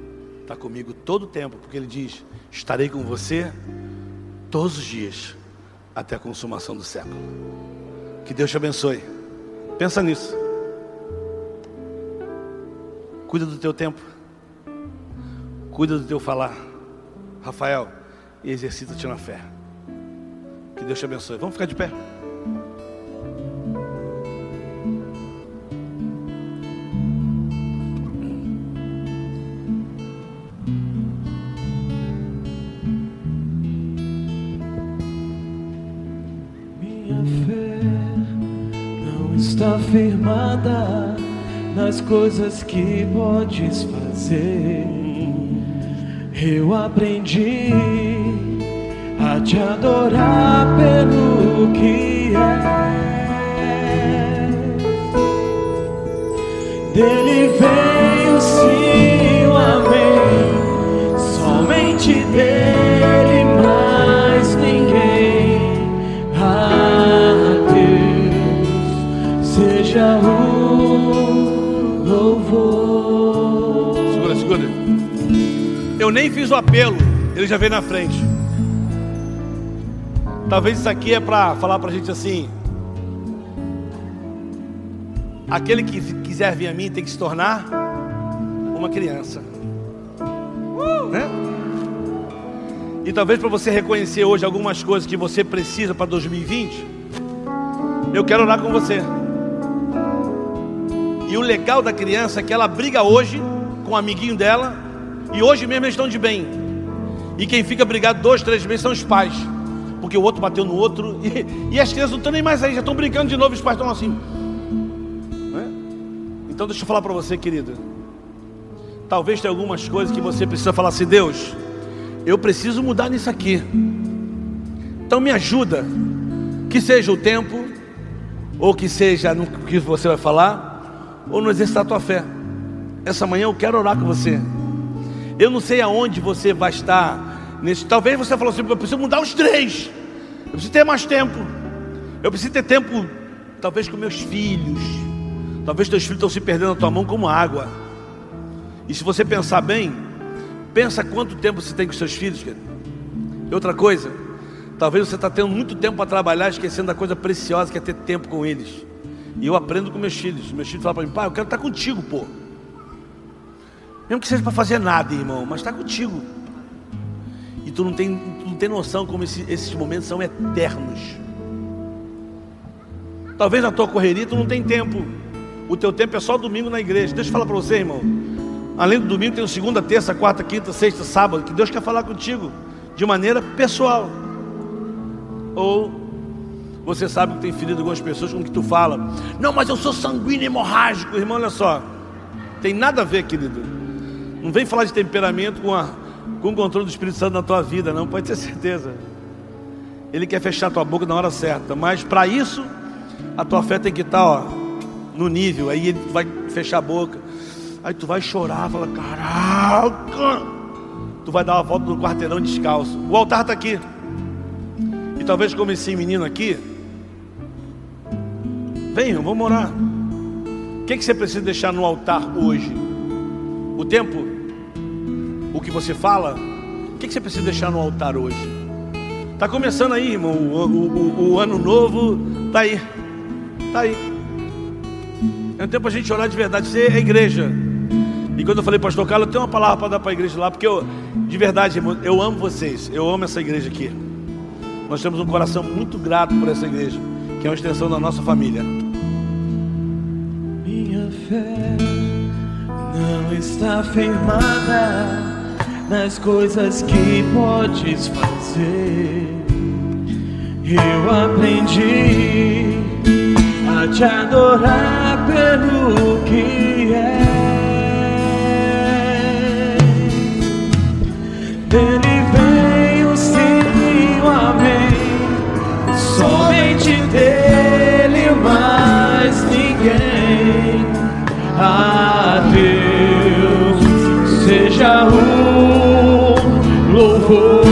está comigo todo o tempo, porque Ele diz: estarei com você todos os dias, até a consumação do século. Que Deus te abençoe. Pensa nisso. Cuida do teu tempo. Cuida do teu falar. Rafael, exercita-te na fé. Que Deus te abençoe. Vamos ficar de pé. firmada nas coisas que podes fazer. Eu aprendi a te adorar pelo que é. Dele veio sim o amém, somente dele mais ninguém. Ah, Deus, seja o Eu nem fiz o apelo, ele já veio na frente. Talvez isso aqui é para falar para a gente assim: aquele que quiser vir a mim tem que se tornar uma criança, né? E talvez para você reconhecer hoje algumas coisas que você precisa para 2020, eu quero orar com você. E o legal da criança é que ela briga hoje com o amiguinho dela, e hoje mesmo eles estão de bem. E quem fica brigado dois, três meses são os pais, porque o outro bateu no outro, e, e as crianças não estão nem mais aí, já estão brincando de novo, os pais estão assim. né? Então deixa eu falar para você, querida. Talvez tenha algumas coisas que você precisa falar assim, Deus, eu preciso mudar nisso aqui. Então me ajuda, que seja o tempo, ou que seja no que você vai falar, ou no exercitar a tua fé. essa manhã eu quero orar com você. Eu não sei aonde você vai estar nesse. Talvez você falou assim: eu preciso mudar os três. Eu preciso ter mais tempo. Eu preciso ter tempo, talvez com meus filhos. Talvez teus filhos estão se perdendo na tua mão como água. E se você pensar bem, pensa quanto tempo você tem com seus filhos. Querido. E outra coisa, talvez você está tendo muito tempo para trabalhar, esquecendo da coisa preciosa que é ter tempo com eles. E eu aprendo com meus filhos. Meus filhos falam para mim, pai, eu quero estar contigo, pô. Mesmo que seja para fazer nada, irmão, mas está contigo. E tu não tem, tu não tem noção como esse, esses momentos são eternos. Talvez na tua correria tu não tem tempo. O teu tempo é só domingo na igreja. Deixa eu falar para você, irmão. Além do domingo, tem o segunda, terça, quarta, quinta, sexta, sábado, que Deus quer falar contigo de maneira pessoal. Ou você sabe que tem ferido algumas pessoas com que tu fala. Não, mas eu sou sanguíneo hemorrágico, irmão, olha só. Tem nada a ver, querido. Não vem falar de temperamento com, a, com o controle do Espírito Santo na tua vida, não, pode ter certeza. Ele quer fechar a tua boca na hora certa, mas para isso, a tua fé tem que estar ó, no nível. Aí ele vai fechar a boca, aí tu vai chorar, fala: Caraca! Tu vai dar uma volta no quarteirão descalço. O altar está aqui. E talvez como esse menino aqui, venham, vamos orar. O que, que você precisa deixar no altar hoje? O tempo? O que você fala? O que, você precisa deixar no altar hoje? Está começando aí, irmão. O, o, o, o ano novo está aí. Está aí. É um tempo para a gente orar de verdade. Você é igreja. E quando eu falei, pastor Carlos, eu tenho uma palavra para dar para a igreja lá, porque eu, de verdade, irmão, eu amo vocês. Eu amo essa igreja aqui. Nós temos um coração muito grato por essa igreja, que é uma extensão da nossa família. Minha fé não está firmada nas coisas que podes fazer. Eu aprendi a te adorar pelo que é. Dele veio sim o amém, somente dele mais ninguém. A Deus seja o louvor.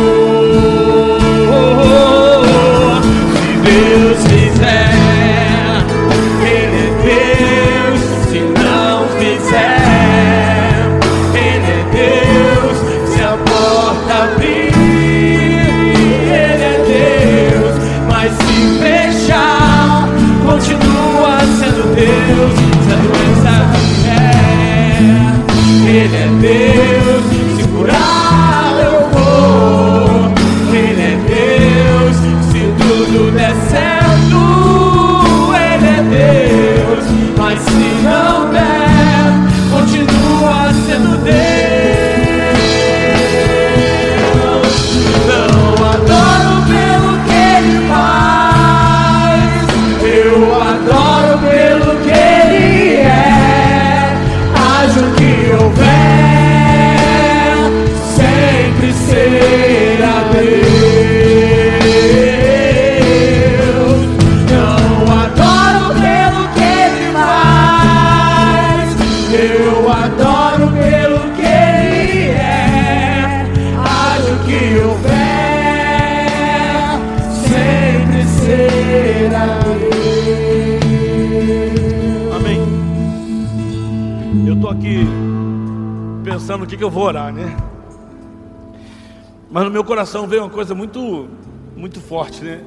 Coração veio uma coisa muito, muito forte, né?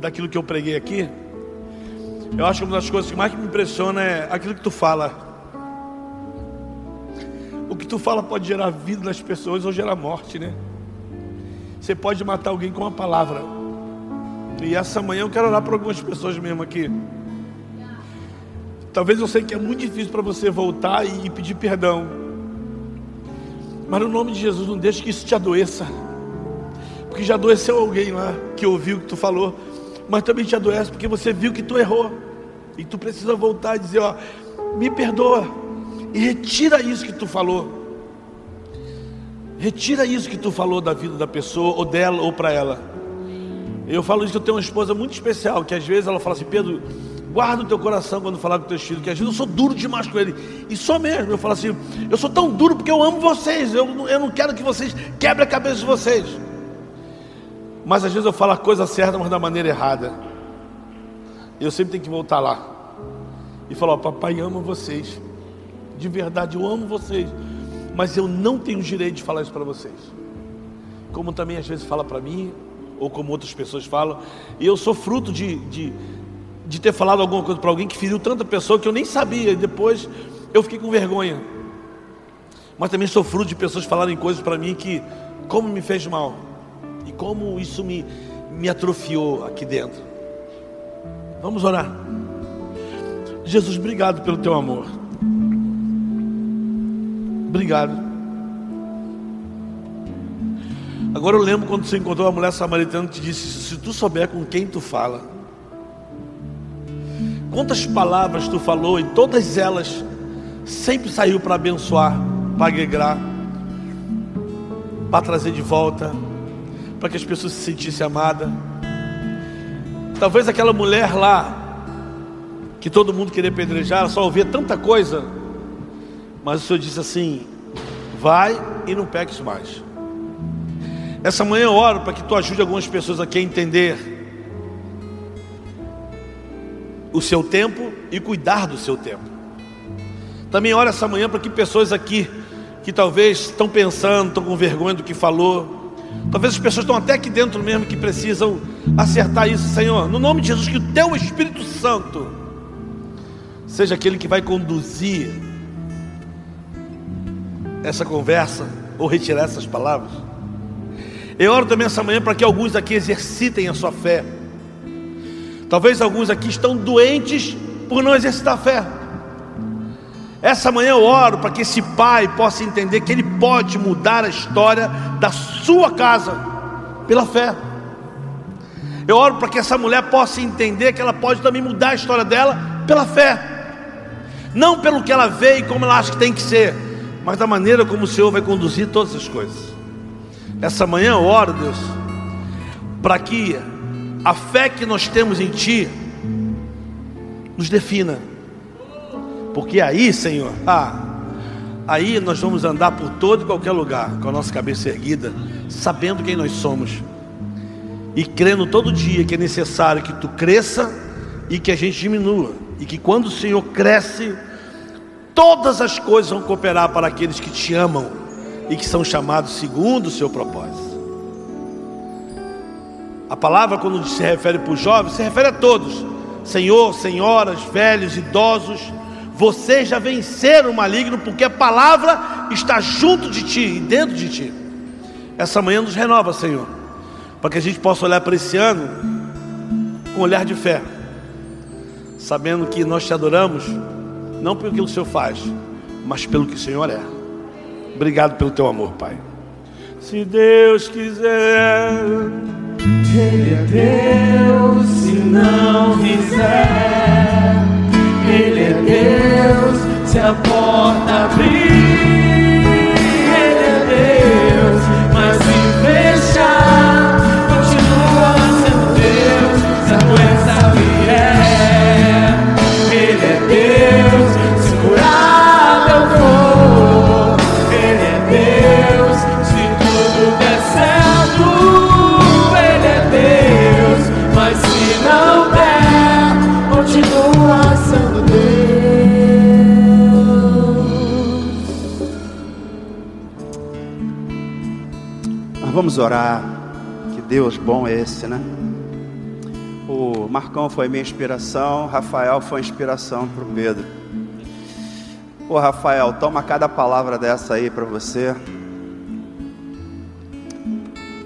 Daquilo que eu preguei aqui. Eu acho que uma das coisas que mais me impressiona é aquilo que tu fala. O que tu fala pode gerar vida nas pessoas ou gerar morte, né? Você pode matar alguém com uma palavra. E essa manhã eu quero orar para algumas pessoas mesmo aqui. Talvez eu sei que é muito difícil para você voltar e pedir perdão. Mas no nome de Jesus, não deixe que isso te adoeça. Porque já adoeceu alguém lá que ouviu o que tu falou. Mas também te adoece porque você viu que tu errou. E tu precisa voltar e dizer, ó, me perdoa. E retira isso que tu falou. Retira isso que tu falou da vida da pessoa, ou dela, ou para ela. Eu falo isso que eu tenho uma esposa muito especial, que às vezes ela fala assim, Pedro, Guarda o teu coração quando falar com teus filhos, que às vezes eu sou duro demais com ele. E só mesmo, eu falo assim, eu sou tão duro porque eu amo vocês, eu, eu não quero que vocês quebrem a cabeça de vocês. Mas às vezes eu falo a coisa certa, mas da maneira errada. Eu sempre tenho que voltar lá. E falar, ó, papai ama vocês. De verdade, eu amo vocês. Mas eu não tenho direito de falar isso para vocês. Como também às vezes fala para mim, ou como outras pessoas falam. E eu sou fruto de, de, de ter falado alguma coisa para alguém que feriu tanta pessoa que eu nem sabia. E depois eu fiquei com vergonha. Mas também sou fruto de pessoas falarem coisas para mim que, como me fez mal. E como isso me, me atrofiou aqui dentro. Vamos orar. Jesus, obrigado pelo teu amor. Obrigado. Agora eu lembro quando você encontrou a mulher samaritana que te disse: Se tu souber com quem tu fala, quantas palavras tu falou e todas elas sempre saiu para abençoar, para agregar, para trazer de volta, para que as pessoas se sentissem amadas. Talvez aquela mulher lá, que todo mundo queria pedrejar, só ouvia tanta coisa, mas o Senhor disse assim: vai e não peques mais. Essa manhã eu oro para que tu ajude algumas pessoas aqui a entender o seu tempo e cuidar do seu tempo. Também oro essa manhã para que pessoas aqui que talvez estão pensando, estão com vergonha do que falou, talvez as pessoas estão até aqui dentro mesmo que precisam acertar isso, Senhor, no nome de Jesus, que o teu Espírito Santo seja aquele que vai conduzir essa conversa ou retirar essas palavras. Eu oro também essa manhã para que alguns aqui exercitem a sua fé. Talvez alguns aqui estão doentes por não exercitar a fé. Essa manhã eu oro para que esse pai possa entender que ele pode mudar a história da sua casa pela fé. Eu oro para que essa mulher possa entender que ela pode também mudar a história dela pela fé. Não pelo que ela vê e como ela acha que tem que ser, mas da maneira como o Senhor vai conduzir todas as coisas. Essa manhã eu oro, Deus, para que a fé que nós temos em Ti nos defina. Porque aí, Senhor, ah, aí nós vamos andar por todo e qualquer lugar, com a nossa cabeça erguida, sabendo quem nós somos. E crendo todo dia que é necessário que Tu cresça e que a gente diminua. E que quando o Senhor cresce, todas as coisas vão cooperar para aqueles que te amam e que são chamados segundo o seu propósito. A palavra, quando se refere para os jovens, se refere a todos: Senhor, senhoras, velhos, idosos. Vocês já venceram o maligno, porque a palavra está junto de ti e dentro de ti. Essa manhã nos renova, Senhor, para que a gente possa olhar para esse ano com um olhar de fé, sabendo que nós te adoramos, não pelo que o Senhor faz, mas pelo que o Senhor é. Obrigado pelo teu amor, Pai. Se Deus quiser, Ele é Deus, se não fizer. Deus, se a porta abrir. Vamos orar. Que Deus bom é esse, né? O Marcão foi minha inspiração, Rafael foi inspiração para o Pedro. Ô Rafael, toma cada palavra dessa aí para você.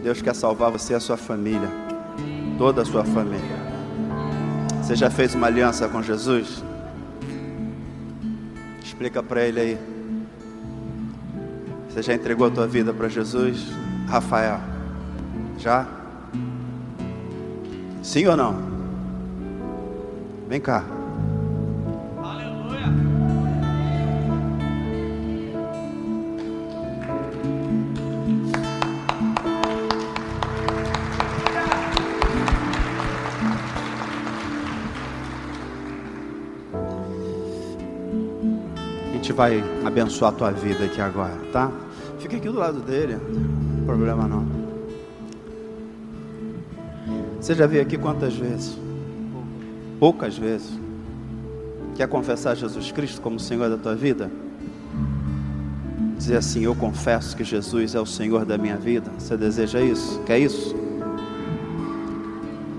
Deus quer salvar você e a sua família, toda a sua família. Você já fez uma aliança com Jesus? Explica para ele aí. Você já entregou a tua vida para Jesus? Rafael? Já? Sim ou não? Vem cá. Aleluia. A gente vai abençoar a tua vida aqui agora, tá? Fica aqui do lado dele problema não. Você já veio aqui quantas vezes? Poucas vezes. Quer confessar Jesus Cristo como Senhor da tua vida? Dizer assim: Eu confesso que Jesus é o Senhor da minha vida. Você deseja isso? Quer isso?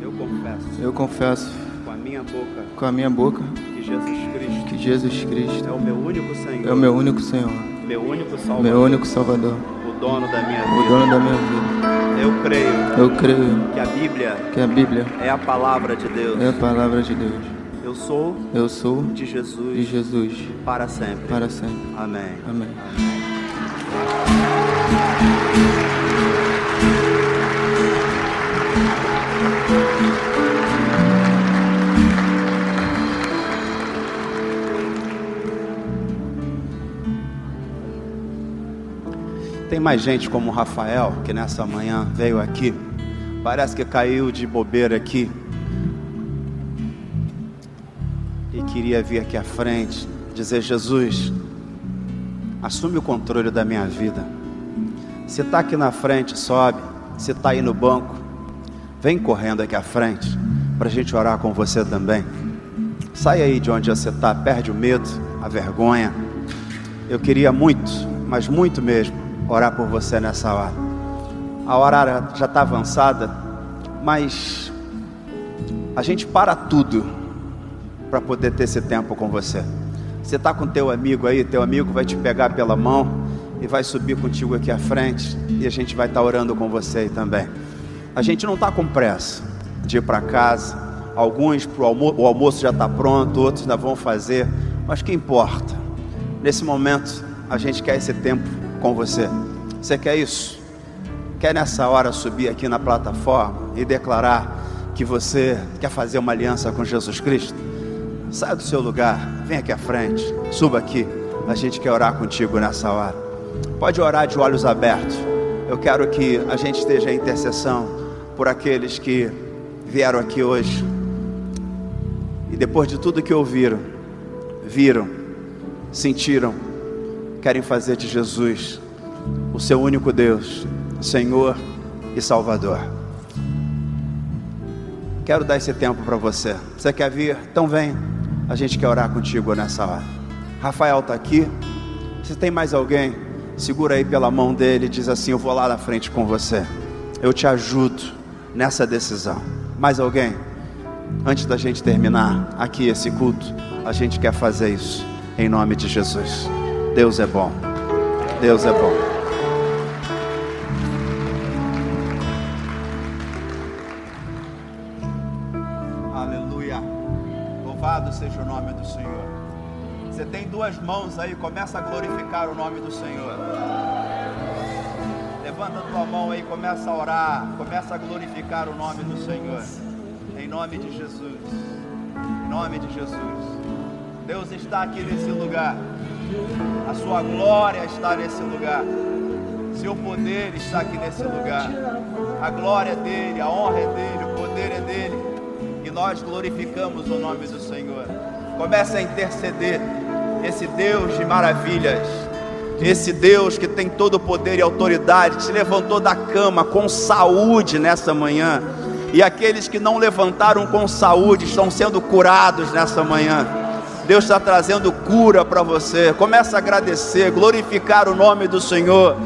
Eu confesso Eu confesso com a minha boca com a minha boca que Jesus Cristo que Jesus Cristo é o meu único Senhor, é o meu único Senhor, meu único Salvador, meu único Salvador, dono da minha o vida. dono da minha vida. Eu creio Eu creio que a Bíblia que a Bíblia é a palavra de Deus. é a palavra de Deus. Eu sou Eu sou de Jesus de Jesus para sempre. para sempre. Amém. Amém. Tem mais gente como o Rafael que nessa manhã veio aqui. Parece que caiu de bobeira aqui. E queria vir aqui à frente dizer: Jesus, assume o controle da minha vida. Se está aqui na frente, sobe. Se está aí no banco, vem correndo aqui à frente para a gente orar com você também. Sai aí de onde você está, perde o medo, a vergonha. Eu queria muito, mas muito mesmo, orar por você nessa hora. A hora já está avançada, mas a gente para tudo para poder ter esse tempo com você. Você está com teu amigo aí, teu amigo vai te pegar pela mão e vai subir contigo aqui à frente e a gente vai estar orando com você aí também. A gente não está com pressa de ir para casa. Alguns pro almo o almoço já está pronto, outros ainda vão fazer. Mas que importa? Nesse momento a gente quer esse tempo com você. Você quer isso? Quer nessa hora subir aqui na plataforma e declarar que você quer fazer uma aliança com Jesus Cristo? Saia do seu lugar, vem aqui à frente, suba aqui. A gente quer orar contigo nessa hora. Pode orar de olhos abertos. Eu quero que a gente esteja em intercessão por aqueles que vieram aqui hoje e depois de tudo que ouviram, viram, sentiram, querem fazer de Jesus o seu único Deus, Senhor e Salvador. Quero dar esse tempo para você. Você quer vir? Então vem. A gente quer orar contigo nessa hora. Rafael está aqui. Se tem mais alguém, segura aí pela mão dele e diz assim: Eu vou lá na frente com você. Eu te ajudo nessa decisão. Mais alguém? Antes da gente terminar aqui esse culto, a gente quer fazer isso em nome de Jesus. Deus é bom. Deus é bom. Aleluia. Louvado seja o nome do Senhor. Você tem duas mãos aí, começa a glorificar o nome do Senhor. Levanta tua mão aí, começa a orar, começa a glorificar o nome do Senhor. Em nome de Jesus. Em nome de Jesus. Deus está aqui nesse lugar. A sua glória está nesse lugar. Seu poder está aqui nesse lugar. A glória é dele, a honra é dele, o poder é dele. E nós glorificamos o nome do Senhor. Comece a interceder. Esse Deus de maravilhas, esse Deus que tem todo o poder e autoridade, te levantou da cama com saúde nessa manhã. E aqueles que não levantaram com saúde estão sendo curados nessa manhã. Deus está trazendo cura para você. Começa a agradecer, glorificar o nome do Senhor.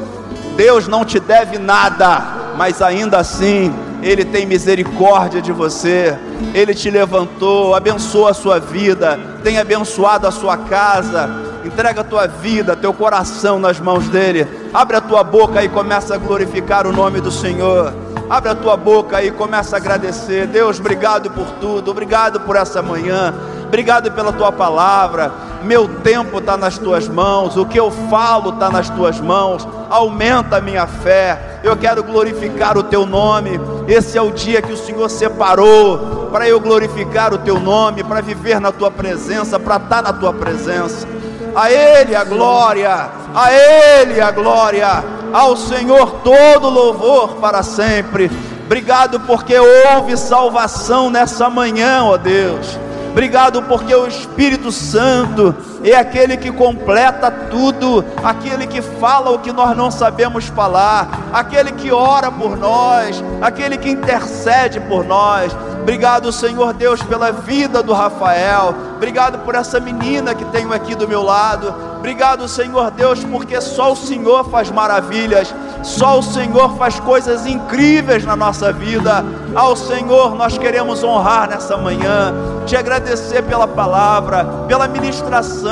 Deus não te deve nada, mas ainda assim Ele tem misericórdia de você. Ele te levantou, abençoa a sua vida, tem abençoado a sua casa. Entrega a tua vida, teu coração nas mãos dele. Abre a tua boca e começa a glorificar o nome do Senhor. Abre a tua boca e começa a agradecer. Deus, obrigado por tudo. Obrigado por essa manhã. Obrigado pela tua palavra. Meu tempo está nas tuas mãos. O que eu falo está nas tuas mãos. Aumenta a minha fé. Eu quero glorificar o teu nome. Esse é o dia que o Senhor separou para eu glorificar o teu nome, para viver na tua presença, para estar na tua presença. A Ele a glória, a Ele a glória, ao Senhor todo louvor para sempre. Obrigado porque houve salvação nessa manhã, ó Deus. Obrigado porque o Espírito Santo é aquele que completa tudo, aquele que fala o que nós não sabemos falar, aquele que ora por nós, aquele que intercede por nós. Obrigado, Senhor Deus, pela vida do Rafael. Obrigado por essa menina que tenho aqui do meu lado. Obrigado, Senhor Deus, porque só o Senhor faz maravilhas. Só o Senhor faz coisas incríveis na nossa vida. Ao Senhor nós queremos honrar nessa manhã, te agradecer pela palavra, pela ministração,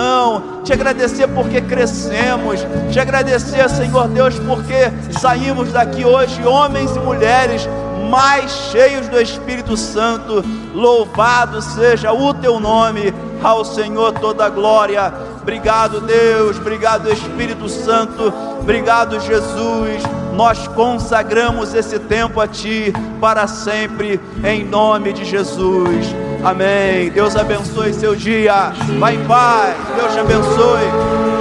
te agradecer porque crescemos, te agradecer, Senhor Deus, porque saímos daqui hoje, homens e mulheres, mais cheios do Espírito Santo. Louvado seja o teu nome, ao Senhor toda a glória. Obrigado, Deus, obrigado, Espírito Santo, obrigado, Jesus. Nós consagramos esse tempo a Ti para sempre, em nome de Jesus. Amém. Deus abençoe seu dia. Vai em paz. Deus te abençoe.